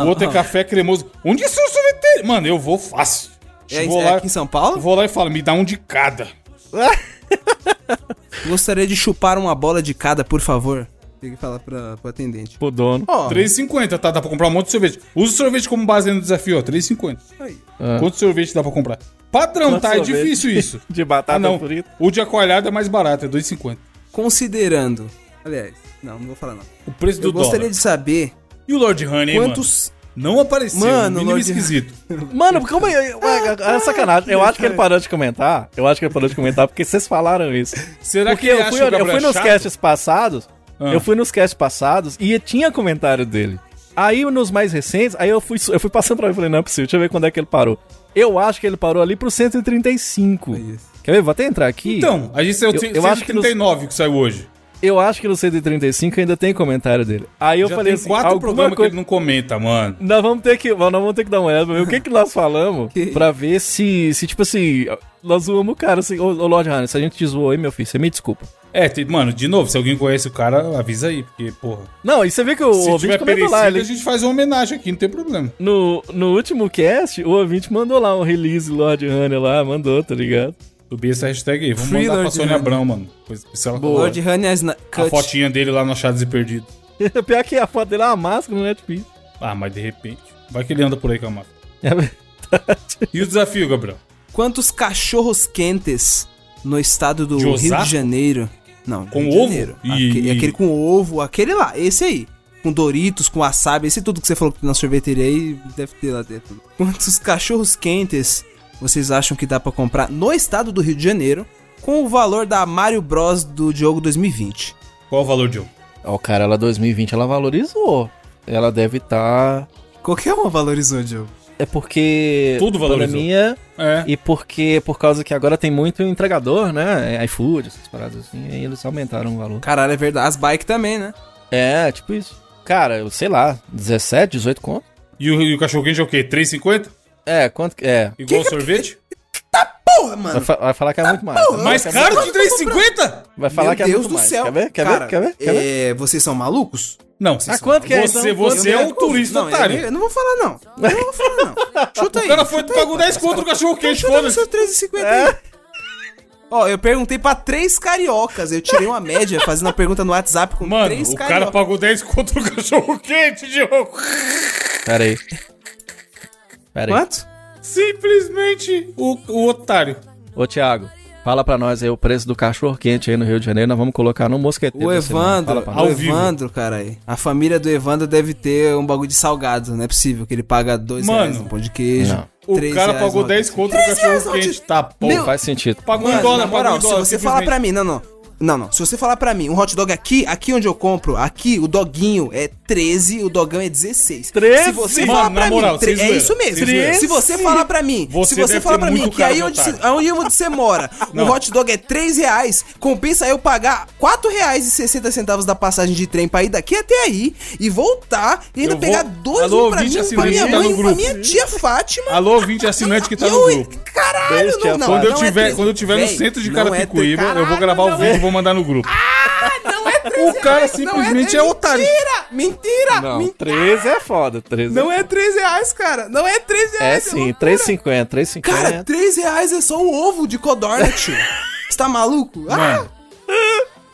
O outro é café cremoso. Onde é seu sorvete? Mano, eu vou fácil. É, vou, é lá, aqui em São Paulo? vou lá e falo, me dá um de cada. (laughs) Gostaria de chupar uma bola de cada, por favor. Tem que falar pra, pro atendente. Pro dono. Ó, 3,50, tá? Dá pra comprar um monte de sorvete. Usa o sorvete como base no desafio, ó. 3,50. aí. Ah. Quanto sorvete dá pra comprar? Padrão, Quanto tá? É difícil isso. (laughs) De batata Ah, não. frita. O de aqualhada é mais barato, é 2,50. Considerando. Aliás, não, não vou falar não. O preço do Eu gostaria dólar. de saber E o Lord Honey, quantos. mano? Não apareceu. Mano, Mano, mínimo Lord- esquisito. Mano, como (laughs) é? É sacanagem. Eu acho que ele parou de comentar. Eu acho que ele parou de comentar porque vocês falaram isso. Será Porque que ele eu acha fui, eu fui é nos chato? casts passados. Ah. Eu fui nos casts passados e tinha comentário dele. Aí nos mais recentes, aí eu fui, eu fui passando pra ele e falei, não é possível, deixa eu ver quando é que ele parou. Eu acho que ele parou ali pro 135. Quer ver? Vou até entrar aqui. Então, a gente saiu Eu- eu acho que nos- 139 que saiu hoje. Eu acho que no 135 ainda tem comentário dele. Aí eu Já falei tem assim, quatro alguma programas que coisa... ele não comenta, mano. Nós vamos ter que, nós vamos ter que dar uma olhada pra ver o que que nós falamos Que? pra ver se, se tipo assim, nós zoamos o cara assim, ô, ô Lord Hannes, se a gente te zoou aí, meu filho, você me desculpa. É, tem- mano, de novo, se alguém conhece o cara, avisa aí, porque, porra. Não, e você vê que o Se ouvinte tiver perecido, lá, a ele, gente faz uma homenagem aqui, não tem problema. no, no último cast, o ouvinte mandou lá um release Lord Hannes lá, mandou, tá ligado? Subi essa hashtag aí. Vamos Free mandar pra Lord Sônia Honey. Abrão, mano. Pois, se ela Boa. Lord Honey as na- a fotinha dele lá no Achados e Perdidos. (laughs) Pior que a foto dele é uma máscara no Netflix. Ah, mas de repente. Vai que ele anda por aí com a máscara. (laughs) É verdade. E o desafio, Gabriel? Quantos cachorros quentes no estado do De Rio Osasco? de Janeiro? Não, Com Rio de ovo? Janeiro. E- Aque- e- Aquele com ovo, aquele lá, esse aí. Com Doritos, com wasabi, esse tudo que você falou na sorveteria aí, deve ter lá dentro. Quantos cachorros quentes vocês acham que dá pra comprar no estado do Rio de Janeiro com o valor da Mario Bros do Diogo 2020? Qual o valor, Diogo? Ó, cara, ela 2020, ela valorizou. Ela deve estar... Qualquer uma valorizou, Diogo. É porque... Tudo valorizou. pandemia É. E porque, por causa que agora tem muito entregador, né? É iFood, essas paradas assim, aí eles aumentaram o valor. Caralho, é verdade. As bikes também, né? É, tipo isso. Cara, eu sei lá, 17, 18 conto? E o, e o cachorro quente é o quê? 3,50? É, quanto que é? Igual o sorvete? Porra, Vai, mano. fa- vai falar que é muito mais. Vai Mais falar caro que 3,50? Vai falar Meu que é Deus muito do mais. céu. Quer ver? Quer Cara, ver? Quer ver? Quer ver? é, vocês são malucos? Não. Ah, quanto que é, Você, então? você é um turista não, otário. Eu, eu não vou falar, não. Eu não vou falar, não. (laughs) Chuta aí. O cara foi, pagou 10 conto no cachorro quente, foda-se. seu 3,50 É. aí. Ó, eu perguntei pra três cariocas. Eu tirei uma média fazendo a pergunta no WhatsApp com Mano, três o cara cariocas. pagou 10 conto no cachorro quente, Diogo. Pera aí. Pera aí. Quanto? Simplesmente o, o otário. Ô, Thiago, Fala pra nós aí o preço do cachorro quente aí no Rio de Janeiro. Nós vamos colocar no mosqueteiro. O Evandro, pra o. Evandro, cara aí. A família do Evandro deve ter um bagulho de salgado, não é possível que ele paga dois Mano. reais no pão de queijo. Não. O três cara pagou no- 10 conto no cachorro quente. Tá, pô. Meu- Faz sentido. Pagou um Mano, dólar, na pagou moral, um dólar. se você falar pra mim, não, não. Não, não. Se você falar pra mim, um hot dog aqui, aqui onde eu compro, aqui o doguinho é 13, o dogão é 16. 13? Se você Mano, falar pra moral, mim, tre- sem é isso mesmo. sem zoeira. Se você falar pra mim, Você se você falar pra mim que aí onde, otário. você- onde você mora, (laughs) o Não. hot dog é 3 reais, compensa eu pagar 4 reais e 60 centavos da passagem de trem pra ir daqui até aí e voltar e ainda Eu vou- pegar dois Alô, um pra mim, pra assinante minha tá mãe, pra grupo. minha tia Fátima. Alô, ouvinte assinante que tá no eu- grupo. Caralho, não, não, Quando eu não é tiver, 13. quando eu tiver no centro de é Carapicuíba, tre- eu vou gravar não e vou mandar no grupo. Não é 13 (laughs) O cara reais, simplesmente não é otário. Mentira! Mentira! Não, mentira. 13 é foda. 13 Não é 13 reais, cara. Não é 13 É reais. sim, loucura. 3,50, 3,50. Cara, 13 reais é só o ovo de codorna, tio. (laughs) Você tá maluco? Mano,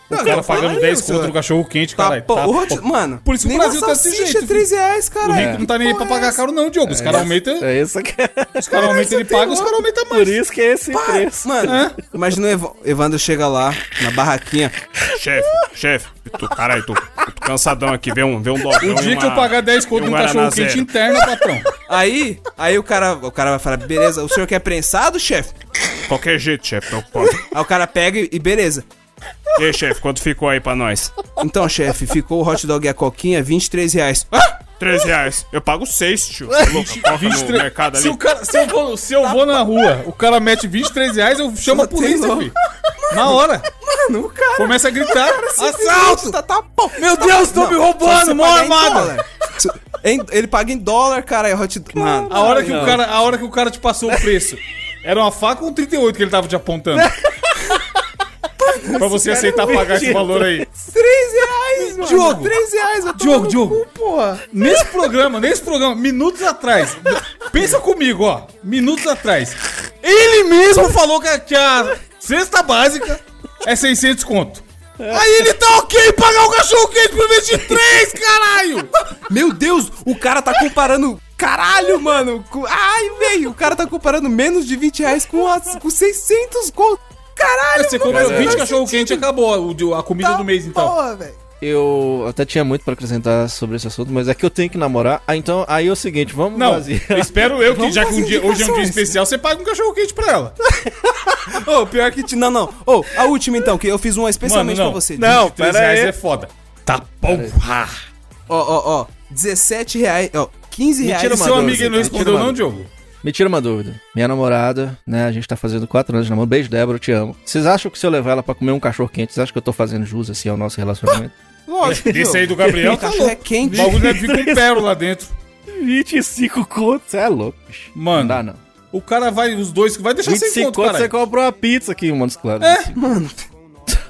o Não, cara não, pagando aí, 10 seu- conto no cachorro quente, Tá, caralho. tá, o pô. Mano, Por isso que o Brasil uma tá desse salsicha jeito, é 13 reais, O cara. rico não tá nem aí pra pagar caro, não, Diogo. Os caras aumentam. É isso que é. Os caras aumentam, ele paga, os caras aumentam mais. Por isso que é esse preço. Mano, imagina o Ev- Evandro chega lá, na barraquinha. Chefe, chefe, tu, caralho, tô, tô cansadão aqui, vê um, vê um dogão O dia e que eu uma- pagar 10 e conto um cachorro quente interno, patrão. Aí, aí o cara, o cara vai falar, beleza, o senhor quer prensado, chefe? Qualquer jeito, chefe, tô ocupado. Aí o cara pega e beleza. E aí, chefe, quanto ficou aí pra nós? Então, chefe, ficou o hot dog e a coquinha, 23 reais. Ah, 13 reais. Eu pago 6, tio. Tá louco? No 23 mercado Se, ali. o cara, se eu, vou, se eu vou na rua, o cara mete 23 reais, eu chamo a polícia, filho. Na hora. Mano, o cara. Começa a gritar. Assalto! Tá, tá, pô. Meu Deus, tão me roubando, mão armada. Ele paga em dólar, cara. É hot Mano, A hora, que Não. o cara, a hora que o cara te passou o preço, era uma faca ou um 38 que ele tava te apontando? (laughs) pra você aceitar pagar esse valor aí. 3 reais, mano. Diogo. 3 reais, eu tô Diogo, Diogo. cu, porra. Nesse programa, nesse programa, minutos atrás, pensa comigo, ó, minutos atrás, ele mesmo falou que a, que a cesta básica é 600 conto. Aí ele tá ok pagar o cachorro quente por 23, caralho! Meu Deus, o cara tá comparando. Caralho, mano. Ai, velho. O cara tá comparando menos de 20 reais com, as, com 600 conto. Caralho, Você é. 20 cachorro quente e acabou o a comida do mês, então. Porra, velho. Eu até tinha muito pra acrescentar sobre esse assunto, mas é que eu tenho que namorar. Ah, então, aí é o seguinte, vamos Não, fazer. espero eu que, Vamos já que um dia, hoje é um dia especial, você paga um cachorro quente pra ela. (laughs) Ô, pior que. ti- Não, não. Ô, a última então, que eu fiz uma Mano, especialmente não. pra você. Não, 23 pera reais aí. é foda. Tá porra. Ó, ó, ó. 17 reais. Ó, 15 reais. Mentira, Seu amigo não Zé, respondeu não. Diogo? Me tira uma dúvida. Minha namorada, né? A gente tá fazendo 4 anos de namoro. Beijo, Débora, eu te amo. Vocês acham que se eu levar ela pra comer um cachorro quente, vocês acham que eu tô fazendo jus assim ao nosso relacionamento? (laughs) Lógico. Esse aí do Gabriel tá cachorro é quente. O bagulho deve vir com pérola lá dentro. 25 contos, é louco, bicho. Mano, Não dá, não. o cara vai, os dois, vai deixar sem 25 conto, cara. você compra uma pizza aqui em Montes Claros. É. assim.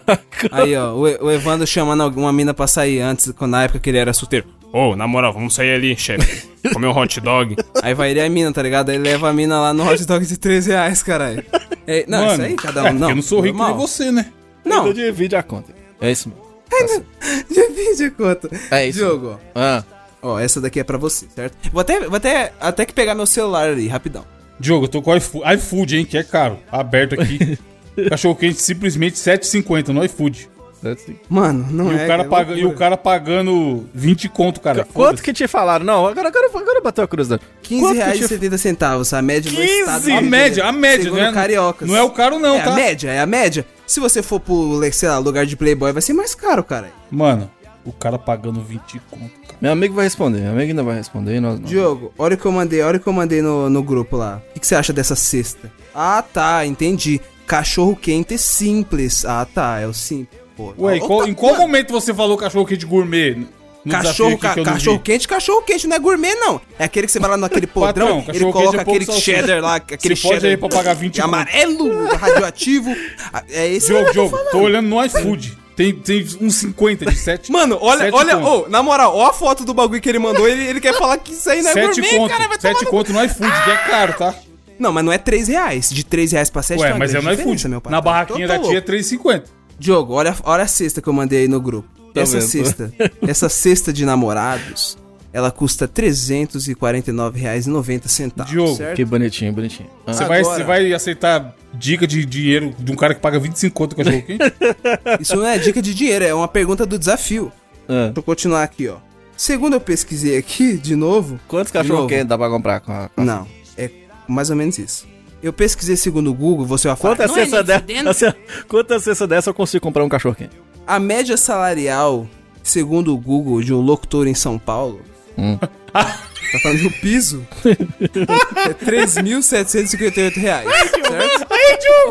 (laughs) Aí, ó, o, o Evandro chamando uma mina pra sair antes, quando- na época que ele era solteiro. Ô, na moral, vamos sair ali, chefe. (laughs) Comer um hot dog. Aí vai ele e a mina, tá ligado? Aí leva a mina lá no hot dog de 13 reais, caralho. É, não, Mano, isso aí, cada é, um. porque Não, eu não sou rico normal. nem você, né? Não, Eu divide a conta. É isso mesmo. (laughs) divide a conta. É isso. Diogo, ó. Ah, Ó, essa daqui é pra você, certo? Vou até, vou até, até que pegar meu celular ali, rapidão. Diogo, eu tô com o iFood, iFood, hein, que é caro. Aberto aqui. (laughs) Cachorro quente simplesmente 7,50 no iFood. É. Mano, não E, é. o cara é paga, e o cara pagando 20 conto, cara. Quanto que te falaram? Não, agora, agora, agora bateu a curiosidade. 15 Quanto reais e te- 70 centavos, a média no 15? estado. do A média, a média, segundo não é, Cariocas. não é o caro não, é tá? a média, é a média. Se você for pro, sei lá, lugar de Playboy, vai ser mais caro, cara. Mano, o cara pagando 20 conto, cara. Meu amigo vai responder, meu amigo ainda vai responder. Nós, nós- Diogo, olha o que eu mandei, olha o que eu mandei no, no grupo lá. O que, que você acha dessa cesta? Ah, tá, entendi. Cachorro quente simples. Ah, tá, é o simples. Pô, Ué, qual, tá- em qual mano, momento você falou cachorro quente gourmet? Cachorro, ca- que cachorro vi? quente, cachorro quente, não é gourmet, não. É aquele que você vai lá naquele (laughs) podrão, Patrão, ele cachorro coloca é aquele cheddar lá, aquele Você pode cheddar aí pra pagar 20 conto. amarelo, radioativo. Ah, É esse Diogo, eu tô Diogo, falando. tô olhando no iFood. Tem, tem uns 50 de 7. Mano, olha, Sete olha, ô, na moral, ó a foto do bagulho que ele mandou, ele, ele quer falar que isso aí não é 7 gourmet, conto. cara, vai 7 tomar no- conto no iFood, que é caro, tá? Não, mas não é 3 reais. De 3 reais pra 7 Ué, mas é no iFood. meu patrão. Na barraquinha Tô- tô da tia é louco. 3,50. Diogo, olha, olha a cesta que eu mandei aí no grupo. Tô essa vendo. cesta, (laughs) essa cesta de namorados, ela custa R$ 349,90. Diogo, certo? Que bonitinho, bonitinho. Ah. Você vai, você vai aceitar dica de dinheiro de um cara que paga 25 conto com cachorro quente? (laughs) Isso não é dica de dinheiro, é uma pergunta do desafio. Ah. Deixa eu continuar aqui, ó. Segundo eu pesquisei aqui, de novo. Quantos cachorro quente dá pra comprar com a... com a- Não, é mais ou menos isso. Eu pesquisei segundo o Google, você vai falar. Quantas "Não é cestas nem dessa, fudendo". assim, quantas cestas dessa eu consigo comprar um cachorro quente? A média salarial, segundo o Google, de um locutor em São Paulo. Hum. (laughs) tá falando do piso? é 3.758 reais. certo?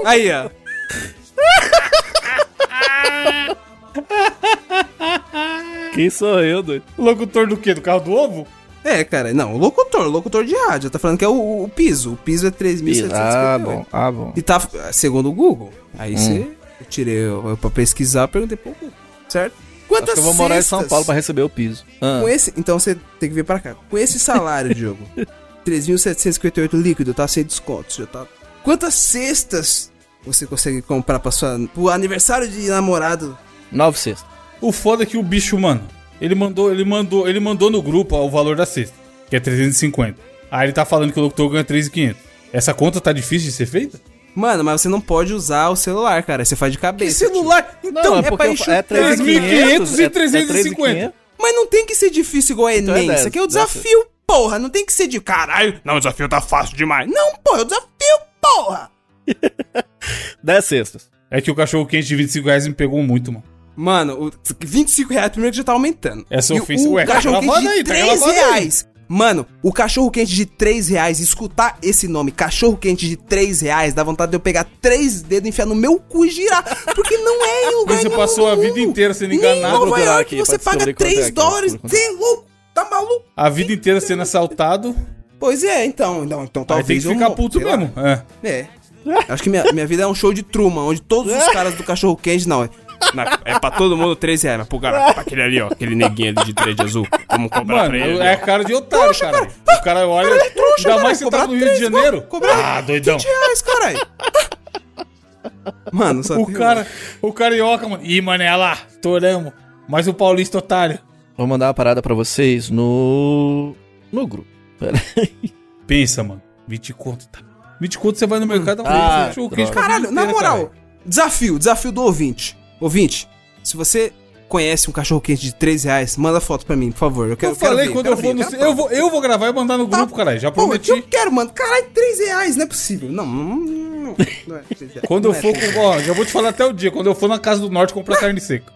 Aí, ó. (laughs) Quem sou eu, doido? Locutor do quê? Do carro do ovo? É, cara, não, o locutor, o locutor de rádio. Tá falando que é o, o piso. O piso é 3.758. Ah, bom, ah, bom. E tá, segundo o Google. Aí Hum. você. Eu tirei eu, pra pesquisar, perguntei pro Google. Certo? Quantas Acho que eu vou morar em São Paulo pra receber o piso. Ah. Com esse, então você tem que vir pra cá. Com esse salário, (laughs) Diogo, 3.758 líquido, tá sem desconto, já tá. Quantas cestas você consegue comprar para sua pro aniversário de namorado? Nove cestas. O foda é que o bicho, mano, ele mandou, ele mandou, ele mandou no grupo ó, o valor da cesta, que é 350. Aí ele tá falando que o locutor ganha 3.500. Essa conta tá difícil de ser feita? Mano, mas você não pode usar o celular, cara. Você faz de Que cabeça. celular? Então, é é pra porque encher é o teto. 3.500 e é 350. tio. Mas não tem que ser difícil igual a Então é Enem. Isso aqui é o desafio, porra. Não tem que ser de caralho. Não, o desafio tá fácil demais. Não, porra, é o desafio, porra. (laughs) 10 cestas. É que o cachorro quente de 25 reais me pegou muito, mano. Mano, o 25 reais primeiro que já tá aumentando. Essa E ofensa- O ué, tá cachorro quente de aí, tá 3 gravado aí. reais. Mano, o cachorro quente de 3 reais, escutar esse nome, cachorro quente de 3 reais, dá vontade de eu pegar três dedos, enfiar no meu cu e girar. Porque não é em lugar Mas você passou a vida inteira sendo Nem enganado. Em Nova York aqui você paga descobrir quanto é 3 aqui, dólares. Você é louco? Tá maluco? A vida inteira sendo assaltado, Pois é, então. Então, então aí tem talvez que ficar puto mesmo. É. É. Acho que minha, minha vida é um show de Truman, onde todos os (laughs) caras do cachorro quente, não, é. Não, é pra todo mundo 13 reais, mas pro cara, pra aquele ali, ó, aquele neguinho ali de trade azul, vamos comprar Mano, pra ele. é ó. cara de otário, cara. O cara olha. ainda mais você tá no Rio de Janeiro. Ah, doidão. 20 reais, caralho. Mano, só O tem- cara, o carioca, mano. Ih, mano, é lá, toramos. Mas o paulista otário. Vou mandar uma parada pra vocês no. no grupo. Pera aí. Pensa, mano. 20 conto, tá? 20 conto você vai no mercado, dá um Ah, quente pra Caralho, na moral, caralho. desafio, desafio do ouvinte. Ouvinte, se você conhece um cachorro quente de 3 reais, manda foto pra mim, por favor. Eu quero Eu falei quero ver, quando eu for no. Eu ver. vou, eu vou gravar e mandar no grupo, caralho. Já Pô, prometi. eu quero, mano. Caralho, 3 reais, não é possível. Não, não, não, não é 3 reais. Quando eu Não é for com. Ó, já vou te falar até o dia. Quando eu for na casa do norte comprar carne seca.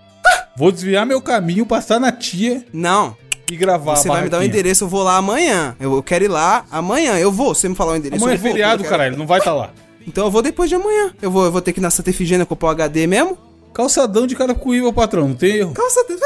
Vou desviar meu caminho, passar na tia Não, e gravar. você vai me dar o barraquinha. endereço, eu vou lá amanhã. Eu, eu quero ir lá amanhã, eu vou. Você me falar o endereço, Amanhã é eu vou. feriado, eu quero- caralho. Não vai estar lá. Então eu vou depois de amanhã. Eu vou, eu vou ter que ir na Santa Efigênia comprar o HD mesmo. Calçadão de Caracuíba, patrão. Não tem erro. Calçadão.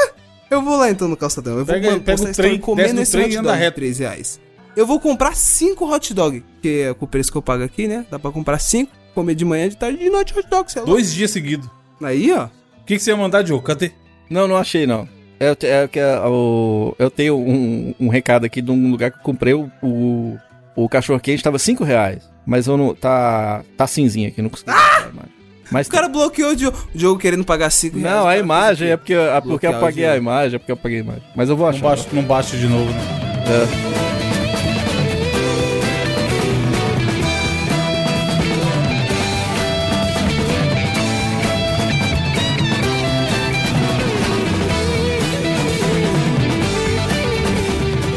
Eu vou lá então no calçadão. Eu vou Pega- mano, pega postar o trem, comendo esse trem e hot anda dog de reto. 3 reais. Eu vou comprar 5 hot dog, que é com o preço que eu pago aqui, né? Dá pra comprar 5, comer de manhã, de tarde e de noite hot dog, sei lá. Dois dias seguidos. Aí, ó. O que, que você ia mandar, Diogo? Cadê? Não, não achei, não. É, o- é, o que é o- eu tenho um, um recado aqui de um lugar que eu comprei o, o, o cachorro quente, tava 5 reais. Mas eu não. Tá. Tá cinzinha aqui, não consegui. Ah! imagem. Mas O cara bloqueou o Diogo, o Diogo querendo pagar 5 reais. Não, a imagem é porque, é porque eu apaguei a imagem, é porque eu apaguei a imagem. Mas eu vou Não achar. baixa, não baixa de novo, né? É.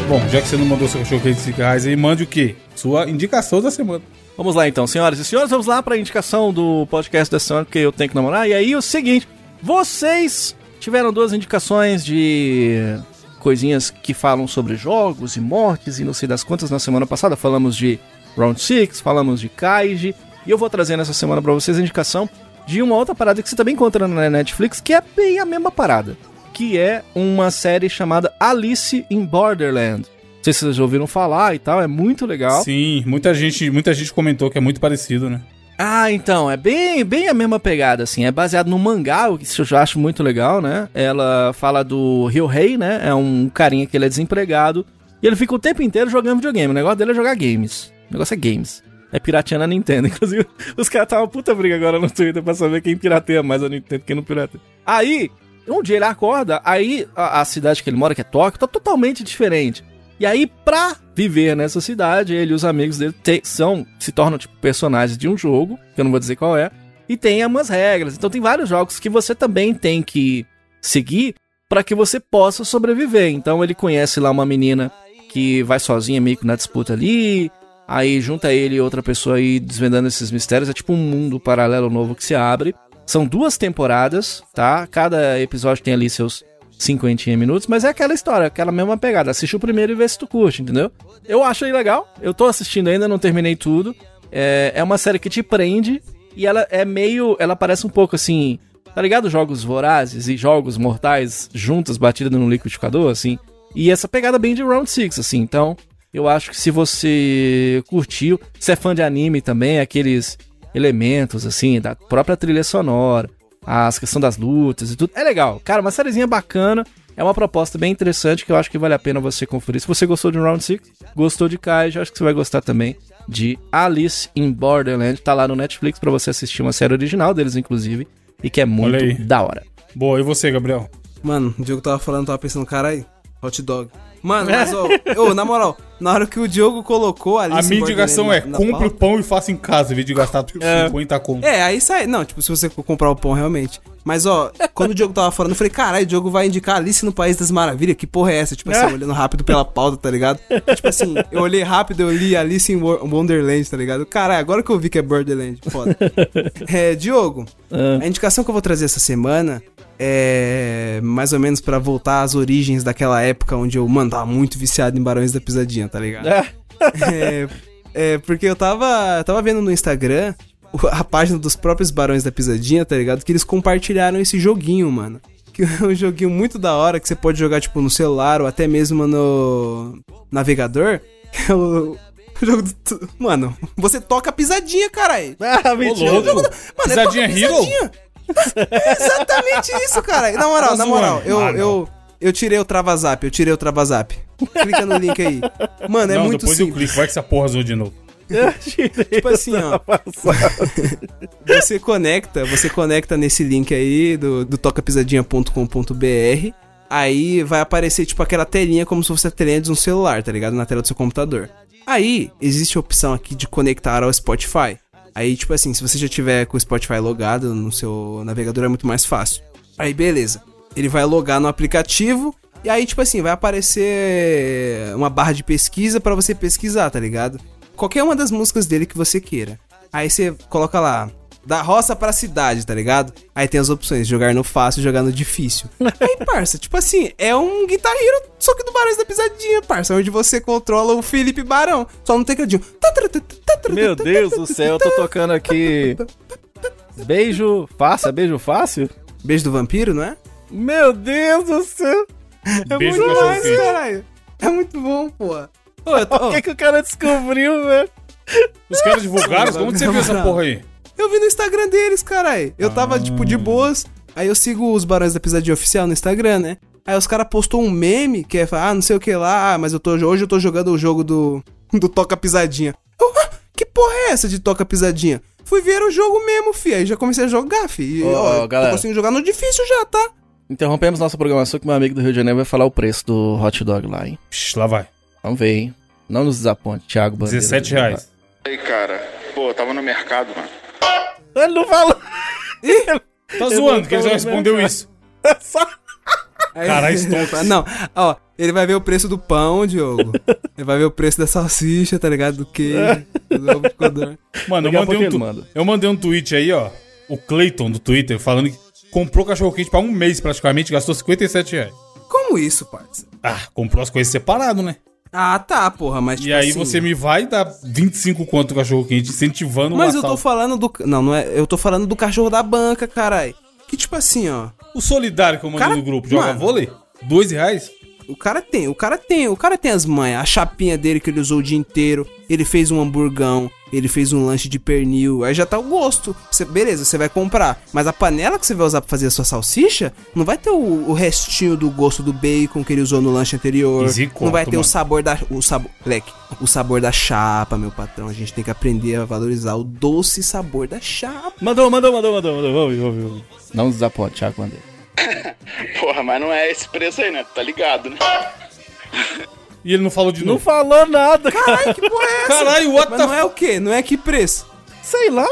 Bom, já que você não mandou seu cachorro quente de 5 reais aí, mande o quê? Sua indicação da semana. Vamos lá então, senhoras e senhores, vamos lá para a indicação do podcast da semana, porque eu tenho que namorar. E aí, o seguinte, vocês tiveram duas indicações de coisinhas que falam sobre jogos e mortes e não sei das quantas. Na semana passada falamos de Round 6, falamos de Kaiji, e eu vou trazer nessa semana para vocês a indicação de uma outra parada que você também encontra na Netflix, que é bem a mesma parada, que é uma série chamada Alice in Borderland. Sei se vocês já ouviram falar e tal, é muito legal. Sim, muita gente, muita gente comentou que é muito parecido, né? Ah, então, é bem, bem a mesma pegada, assim. É baseado no mangá, o que isso eu já acho muito legal, né? Ela fala do Ryohei, né? É um carinha que ele é desempregado. E ele fica o tempo inteiro jogando videogame. O negócio dele é jogar games. O negócio é games. É pirateando a Nintendo. (laughs) Inclusive, os caras estavam puta briga agora no Twitter pra saber quem pirateia mais a Nintendo, quem não pirateia. Aí, um dia ele acorda, aí a, a cidade que ele mora, que é Tóquio, tá totalmente diferente. E aí, pra viver nessa cidade, ele e os amigos dele te- são, se tornam tipo personagens de um jogo, que eu não vou dizer qual é, e tem umas regras. Então tem vários jogos que você também tem que seguir para que você possa sobreviver. Então ele conhece lá uma menina que vai sozinha meio que na disputa ali, aí junta ele e outra pessoa aí desvendando esses mistérios, é tipo um mundo paralelo novo que se abre. São duas temporadas, tá? Cada episódio tem ali seus 50 minutos, mas é aquela história, aquela mesma pegada. Assiste o primeiro e vê se tu curte, entendeu? Eu acho aí legal, eu tô assistindo ainda, não terminei tudo. É, é uma série que te prende e ela é meio. Ela parece um pouco assim. Tá ligado? Jogos vorazes e jogos mortais juntos, batidos no liquidificador, assim. E essa pegada bem de Round 6, assim. Então, eu acho que se você curtiu, se é fã de anime também, aqueles elementos, assim, da própria trilha sonora, as questão das lutas e tudo, é legal. Cara, uma sériezinha bacana. É uma proposta bem interessante que eu acho que vale a pena você conferir. Se você gostou de Round 6, gostou de Kaiju, acho que você vai gostar também de Alice in Borderland. Tá lá no Netflix pra você assistir uma série original deles, inclusive, e que é muito aí. da hora. Boa, e você, Gabriel? Mano, o Diogo tava falando, tava pensando, caralho, hot dog. Mano, mas ó, ô, na moral, na hora que o Diogo colocou ali. a minha indicação é compre o pão e faça em casa, em vez de gastar 50 conto. É, aí sai. Não, tipo, se você for comprar o pão realmente. Mas, ó, quando o Diogo tava falando, eu falei, caralho, o Diogo vai indicar Alice no País das Maravilhas. Que porra é essa? Tipo assim, olhando rápido pela pauta, tá ligado? tipo assim, eu olhei rápido, eu li Alice Wo- Wonderland, tá ligado? Caralho, agora que eu vi que é Borderland, foda. (laughs) é, Diogo, Ah. a indicação que eu vou trazer essa semana é mais ou menos pra voltar às origens daquela época onde eu, mano, tava muito viciado em Barões da Pisadinha, tá ligado? É. É, é, porque eu tava, tava vendo no Instagram a página dos próprios Barões da Pisadinha, tá ligado? Que eles compartilharam esse joguinho, mano. Que é um joguinho muito da hora que você pode jogar, tipo, no celular ou até mesmo no navegador. Que (laughs) é o, o jogo do. tu- Mano, você toca pisadinha, caralho. (laughs) Ah, Ô, mentira. louco. Mano, Pisadinha é toca Hero? pisadinha. É exatamente isso, cara. Na moral, Tá na moral, eu, Ah, eu, eu tirei o Travazap, eu tirei o Travazap. Clica no link aí. Mano, é não, muito depois eu simples. clico, vai que essa porra zoou de novo. (laughs) Tipo assim, ó. Você conecta, você conecta nesse link aí do, do tocapisadinha.com.br. Aí vai aparecer, tipo, aquela telinha como se fosse a telinha de um celular, tá ligado? Na tela do seu computador. Aí, existe a opção aqui de conectar ao Spotify. Aí, tipo assim, se você já tiver com o Spotify logado no seu navegador, é muito mais fácil. Aí, beleza. Ele vai logar no aplicativo. E aí, tipo assim, vai aparecer uma barra de pesquisa pra você pesquisar, tá ligado? Qualquer uma das músicas dele que você queira. Aí você coloca lá, da roça pra cidade, tá ligado? Aí tem as opções, jogar no fácil e jogar no difícil. (laughs) Aí, parça, tipo assim, é um Guitar Hero, só que do Barões da Pisadinha, parça, onde você controla o Felipe Barão, só no tecladinho. Meu Deus do céu, eu tô tocando aqui. Beijo fácil, é beijo fácil? Beijo do vampiro, não é? Meu Deus do céu. É Beijo muito mais, caralho. É muito bom, pô. Ô, tô- O que, que o cara descobriu, velho? Os caras divulgaram? Como você viu essa Não. porra aí? Eu vi no Instagram deles, caralho. Eu tava, Ah. tipo, de boas. Aí eu sigo os Barões da Pisadinha Oficial no Instagram, né? Aí os caras postou um meme que é, ah, não sei o que lá, ah, mas eu tô, hoje eu tô jogando o jogo do, (laughs) do Toca Pisadinha. Eu, ah, que porra é essa de Toca Pisadinha? Fui ver o jogo mesmo, fi. Aí já comecei a jogar, fi. E, Ô, ó, ô, galera. tô conseguindo jogar no difícil já, tá? Interrompemos nossa programação que meu amigo do Rio de Janeiro vai falar o preço do hot dog lá, hein? Psh, lá vai. Vamos ver, hein? Não nos desaponte, Thiago Bandeira. 17 reais. Aí, cara, pô, eu tava no mercado, mano. Ele não falou. (laughs) Tá zoando, que ele já respondeu isso. Aí, Caralho, Stonks. (laughs) Não, ó, ele vai ver o preço do pão, Diogo. ele vai ver o preço da salsicha, tá ligado? Do queijo, (laughs) do ovo de codorna. Mano, eu mandei, um tu- manda. eu mandei um tweet aí, ó. O Clayton do Twitter falando que comprou cachorro quente pra um mês praticamente, gastou 57 reais. Como isso, parça? Ah, comprou as coisas separado, né? Ah, tá, porra, mas tipo e aí assim- você me vai dar 25 conto do cachorro quente, incentivando o Mas eu tô falando do. Não, não é. Eu tô falando do cachorro da banca, carai. Que tipo assim, ó. O solidário que eu mandei Cara, no grupo, joga mano. vôlei? Dois reais? O cara tem, o cara tem, o cara tem as manhas. A chapinha dele que ele usou o dia inteiro. Ele fez um hamburgão, ele fez um lanche de pernil. Aí já tá o gosto. Você- beleza, você vai comprar. Mas a panela que você vai usar pra fazer a sua salsicha, não vai ter o, o restinho do gosto do bacon que ele usou no lanche anterior. Não vai ter o mano. sabor da. O sabor. Leque. O sabor da chapa, meu patrão. A gente tem que aprender a valorizar o doce sabor da chapa. Mandou, mandou, mandou, mandou, mandou. Vamos, vamos, vamos. Não desaponte, Thiago Bandeira. (laughs) Porra, mas não é esse preço aí, né? Tá ligado, né? E ele não falou de Não novo. falou nada, cara. Caralho, que porra é essa? Caralho, what Mas the não é o quê? Não é que preço? Sei lá.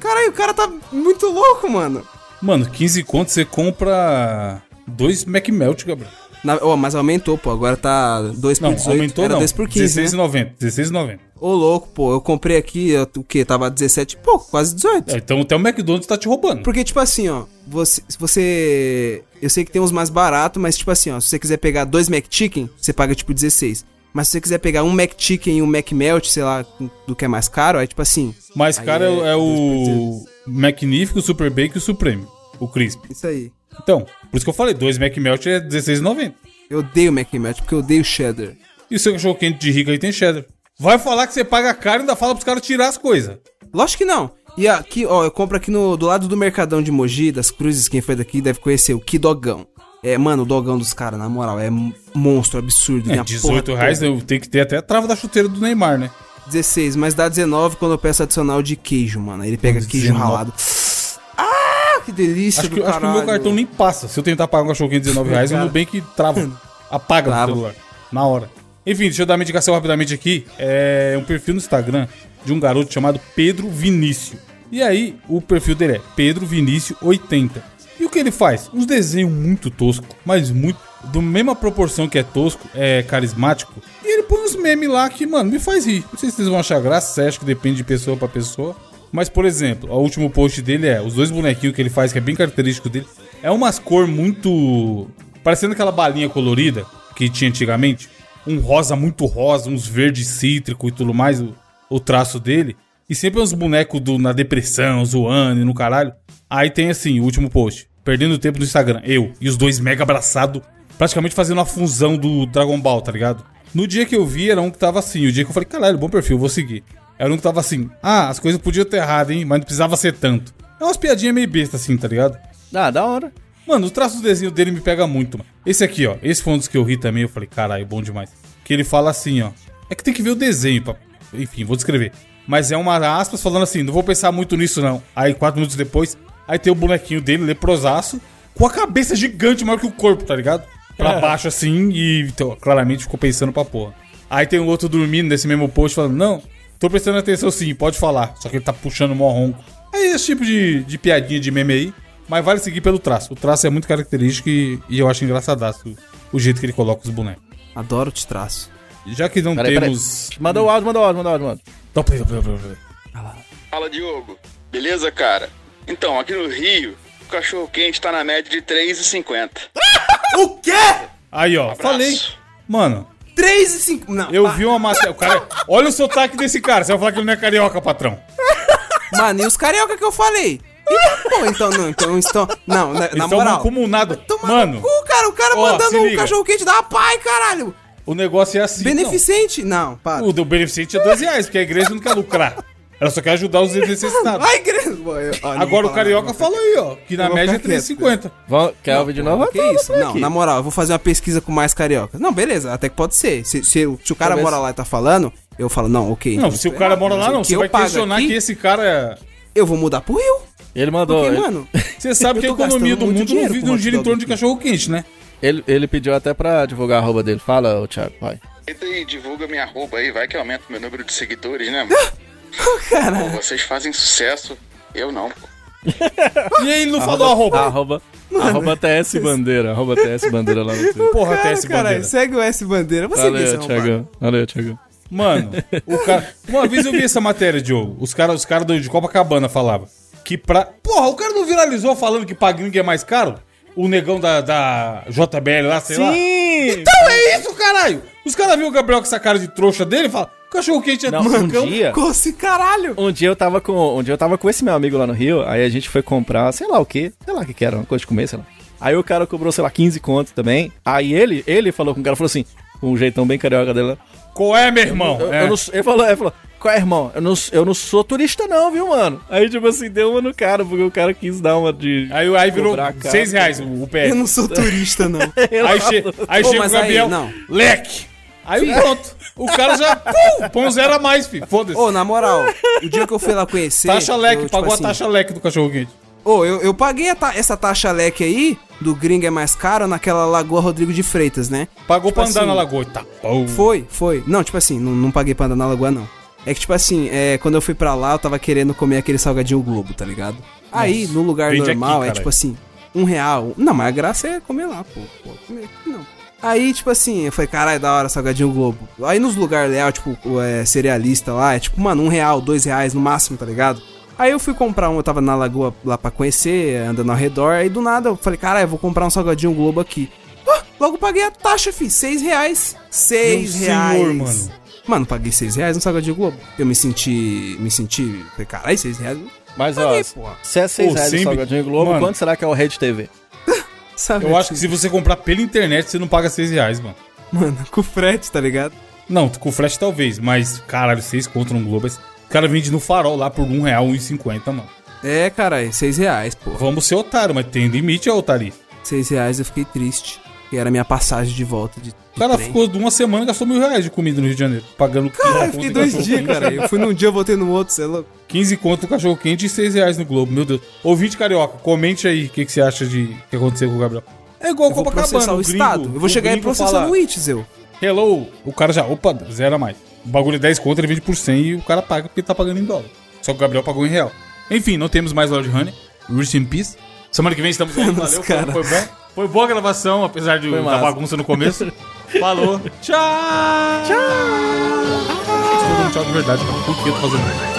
Caralho, o cara tá muito louco, mano. Mano, 15 conto você compra dois McMelt, Gabriel. Na, ó, mas aumentou, pô. Agora tá 2 por Não, 18. aumentou Era não. 2 por 15, né? 16,90. 16,90. Ô, louco, pô. Eu comprei aqui, eu- o quê? Tava 17 e pouco, quase 18. É, então até o McDonald's tá te roubando. Porque, tipo assim, ó, você, você. Eu sei que tem uns mais baratos, mas, tipo assim, ó, se você quiser pegar dois McChicken, você paga, tipo, 16. Mas se você quiser pegar um McChicken e um McMelt, sei lá, do que é mais caro, aí, tipo assim, Mais caro é, é é o Magnífico, o Super Bacon e o Supreme. O Crisp. isso aí. Então, por isso que eu falei, dois McMelt é 16,90. Eu odeio McMelt, porque eu odeio cheddar. E o seu cachorro quente de rico aí tem cheddar. Vai falar que você paga caro e ainda fala pros caras tirar as coisas. Lógico que não. E aqui, ó, eu compro aqui no, do lado do Mercadão de Mogi, das Cruzes, quem foi daqui deve conhecer, o Que Dogão. É, mano, o dogão dos caras, na moral, é monstro absurdo. É, minha 18 porra reais eu tenho que ter até a trava da chuteira do Neymar, né? 16, mas dá 19 quando eu peço adicional de queijo, mano. Aí ele pega queijo 19. ralado. Que delícia Acho do que, acho que o meu cartão nem passa. Se eu tentar pagar um cachorro quente de 19 reais, (laughs) o Cara. Nubank trava. Apaga Trava. no celular. Na hora. Enfim, deixa eu dar uma indicação rapidamente aqui. É um perfil no Instagram de um garoto chamado Pedro Vinícius. E aí, o perfil dele é Pedro Vinícius 80. E o que ele faz? Uns desenhos muito tosco, mas muito. Da mesma proporção que é tosco, é carismático. E ele põe uns memes lá que, mano, me faz rir. Não sei se vocês vão achar graça, você acha que depende de pessoa pra pessoa. Mas, por exemplo, o último post dele é os dois bonequinhos que ele faz, que é bem característico dele. É umas cor muito. parecendo aquela balinha colorida que tinha antigamente. Um rosa muito rosa, uns verdes cítrico e tudo mais, o, o traço dele. E sempre uns bonecos do, na depressão, zoando e no caralho. Aí tem assim, o último post. Perdendo tempo no Instagram. Eu e os dois mega abraçados, praticamente fazendo uma fusão do Dragon Ball, tá ligado? No dia que eu vi, era um que tava assim. O dia que eu falei, caralho, bom perfil, vou seguir. Era um que tava assim, ah, as coisas podiam ter errado, hein? Mas não precisava ser tanto. É umas piadinhas meio besta assim, tá ligado? Ah, da hora. Mano, o traço do desenho dele me pega muito, mano. Esse aqui, ó. Esse foi um dos que eu ri também. Eu falei, caralho, bom demais. Que ele fala assim, ó. É que tem que ver o desenho, pra... enfim, vou descrever. Mas é uma aspas falando assim, não vou pensar muito nisso, não. Aí, quatro minutos depois, aí tem o bonequinho dele, leprosaço, com a cabeça gigante maior que o corpo, tá ligado? Pra baixo assim, e então, claramente ficou pensando pra porra. Aí tem o outro dormindo nesse mesmo post falando, não, tô prestando atenção sim, pode falar. Só que ele tá puxando mó ronco. É esse tipo de, de piadinha de meme aí. Mas vale seguir pelo traço. O traço é muito característico e, e eu acho engraçadaço o, jeito que ele coloca os bonecos. Adoro te traço. Já que não Peraí, peraí. temos. Manda o áudio, manda o áudio, manda o áudio, manda. Dá play, dá play. Fala, Diogo. Beleza, cara? Então, aqui no Rio, o cachorro quente tá na média de 3,50. (laughs) O quê? Aí, ó, falei. Mano, 3 e 5. Não, eu pá. vi uma matéria. O cara. Olha o sotaque desse cara. Você vai falar que ele não é carioca, patrão. Mano, e os carioca que eu falei? E, pô, então, não, então, então, não, na, Eles na estão moral. mancomunados. Toma Mano, no cu, cara, o cara Ó, mandando um cachorro quente da pai, caralho. o negócio é assim. Beneficente? Não, para. não. O do beneficente é dois reais, porque a igreja não quer lucrar. Ela só quer ajudar os necessitados. Ai, igreja. Bom, eu- ó, não Agora o carioca falou aí, ó, que na média é ficar quieto, 3,50. Vamos, quer ouvir de novo? Que isso? Não, na moral, eu vou fazer uma pesquisa com mais carioca. Não, beleza, até que pode ser. Se, se, o- se o cara Talvez- mora lá e tá falando, eu falo, não, ok. Não, se o cara mora lá, não. que Você vai questionar aqui, que esse cara é. Eu vou mudar pro Rio. Ele mandou. Porque, ele, mano, (laughs) Você sabe que a economia do mundo não, vive, não hot gira em torno de aqui. cachorro quente, né? ele, ele pediu até pra divulgar a arroba dele. Fala, ô Thiago, vai. Eita aí, divulga minha arroba aí, vai que aumenta o meu número de seguidores, né, (laughs) mano? Cara. Pô, vocês fazem sucesso, eu não, pô. (laughs) E aí ele não falou arroba. Arroba, arroba TS Bandeira. Arroba TS Bandeira lá no Twitter. Porra, Cara, caralho, bandeira. segue o S Bandeira. Você vê, Valeu, Thiagão. Valeu, Thiagão. Mano, o cara. (laughs) Uma vez eu vi essa matéria, Diogo. Os caras os cara do- de Copacabana falavam que pra. Porra, o cara não viralizou falando que Pagling é mais caro? O negão da, da JBL lá, sei lá. Sim! Então é isso, caralho! Os caras viram o Gabriel com essa cara de trouxa dele e falam: cachorro quente é Não, do um dia, (laughs) Como assim, caralho? um dia eu tava com, um dia eu tava com esse meu amigo lá no Rio, aí a gente foi comprar, sei lá o que, sei lá o que que era, uma coisa de comer, sei lá. Aí o cara cobrou, sei lá, 15 conto também. Aí ele, ele falou com o cara, falou assim, com um jeitão bem carioca dele lá. Qual é, meu irmão? Eu, É. eu não, ele falou, ele falou, qual é, irmão? Eu não, eu não sou turista não, viu, mano? Aí, tipo assim, deu uma no cara, porque o cara quis dar uma de... Aí, aí virou. 6 reais o, o Eu não sou turista, não. (laughs) Aí, che aí Pô, chega o mas aí, Gabriel, não. leque. Aí pronto. O cara já pum, põe um zero a mais, filho. Foda-se. Ô, na moral, o dia que eu fui lá conhecer. taxa leque, eu, tipo pagou assim, a taxa leque do cachorro quente. Ô, eu, eu paguei ta- essa taxa leque aí, do gringo é mais caro, naquela Lagoa Rodrigo de Freitas, né? Pagou pra Tipo andar assim, na lagoa. Tá bom. Foi, foi. Não, tipo assim, não, não paguei pra andar na lagoa, não. É que, tipo assim, é, quando eu fui pra lá, eu tava querendo comer aquele salgadinho Globo, tá ligado? Aí, no lugar vende aqui, normal, é tipo assim, um real. Não, mas a graça é comer lá, pô. pô comer aqui não. Aí, tipo assim, eu falei, caralho, da hora, salgadinho Globo. Aí nos lugares leal, tipo, é, cerealista lá, é tipo, mano, um real, dois reais no máximo, tá ligado? Aí eu fui comprar um, eu tava na lagoa lá pra conhecer, andando ao redor, aí do nada eu falei, caralho, eu vou comprar um salgadinho Globo aqui. Ah, logo paguei a taxa, fi, seis reais. Seis Meu reais. senhor, mano. Mano, paguei 6 reais no Salgadinho Globo. Eu me senti. Me senti. Falei, caralho, 6 reais. Mas, ó, Paguei, porra. se é 6 Pô, reais o sempre- Salgadinho Globo, Mano. quanto será que é o Rede TV? (laughs) Sabe? Eu acho que se você comprar pela internet, você não paga 6 reais, mano. Mano, com frete, tá ligado? Não, com flash talvez, mas, caralho, 6 contra um Globo. O cara vende no farol lá por um real, 1,50, mano. É, caralho, 6 reais, pô. Vamos ser otário, mas tem limite, é otário. 6 reais eu fiquei triste. Que era a minha passagem de volta de. O cara trem. ficou de uma semana e gastou mil reais de comida no Rio de Janeiro. Pagando 15 Caralho, eu fiquei dois dias, cara. Eu fui num dia, voltei no outro, sei lá. 15 conto no cachorro quente e 6 reais no Globo, meu Deus. Ouvinte carioca, comente aí o que, que você acha de que aconteceu com o Gabriel. É igual Eu Copacabana, o o gringo, Estado. Eu vou o chegar e fala, no Witch, eu. Hello, o cara já, opa, zera mais. O bagulho é 10 conto, ele vende por 100 e o cara paga porque tá pagando em dólar. Só que o Gabriel pagou em real. Enfim, não temos mais Lord Honey. Rest in peace. Semana que vem estamos aí. Valeu, cara. foi bom. Foi boa a gravação, apesar de Foi da massa. bagunça no começo. (laughs) Falou. Tchau. Tchau. Dando tchau de verdade, cara. Por que eu tô fazendo isso?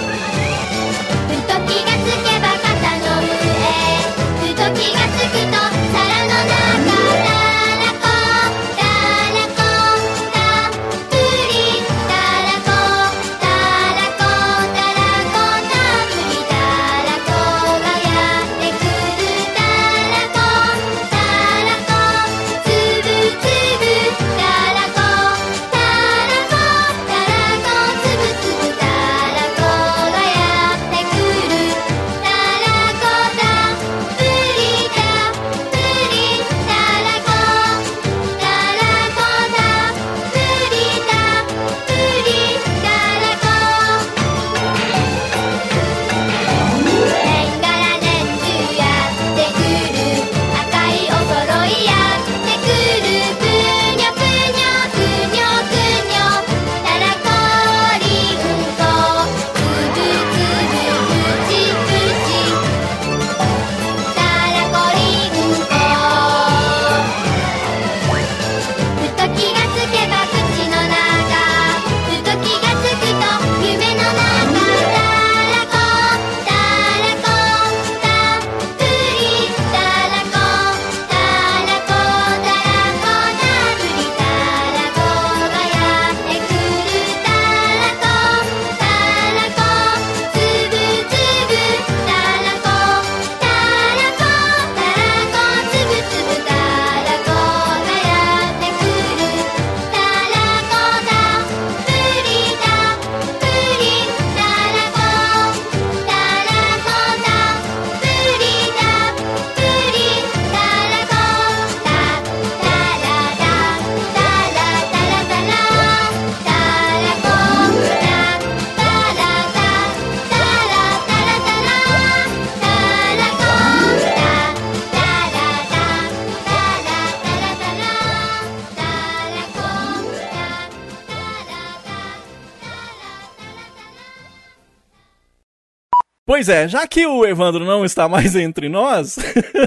Pois é, já que o Evandro não está mais entre nós,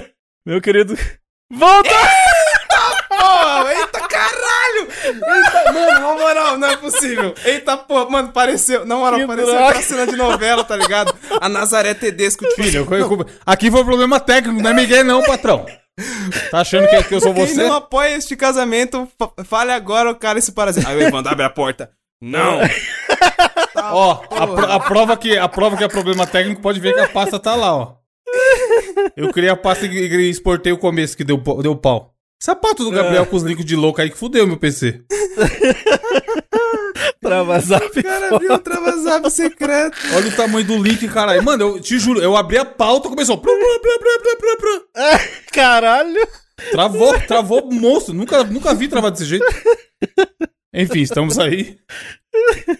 (laughs) meu querido. Volta! Porra, eita caralho! Eita, mano, na moral, não é possível. Eita porra, mano, pareceu. Na moral, Que pareceu droga. aquela cena de novela, tá ligado? A Nazaré Tedesco, tipo, Filho, eu- eu- aqui foi problema técnico, não é Miguel não, patrão. Tá achando que, que eu sou Quem você? não apoia este casamento, fa- fale agora o cara esse parasita. Aí o Evandro abre a porta. Não! (laughs) Ó, a, pro- a prova que, a prova que é problema técnico pode ver que a pasta tá lá, ó. Eu criei a pasta e exportei o começo que deu, pau- deu pau. Sapato do Gabriel com os links de louco aí que fudeu meu PC. (laughs) Trava zap. O cara abriu um travazap secreto. Olha o tamanho do link, caralho. Mano, eu te juro, eu abri a pauta e começou. Plum. Caralho! Travou, travou monstro. Nunca, nunca vi travar desse jeito. Enfim, estamos aí. (laughs)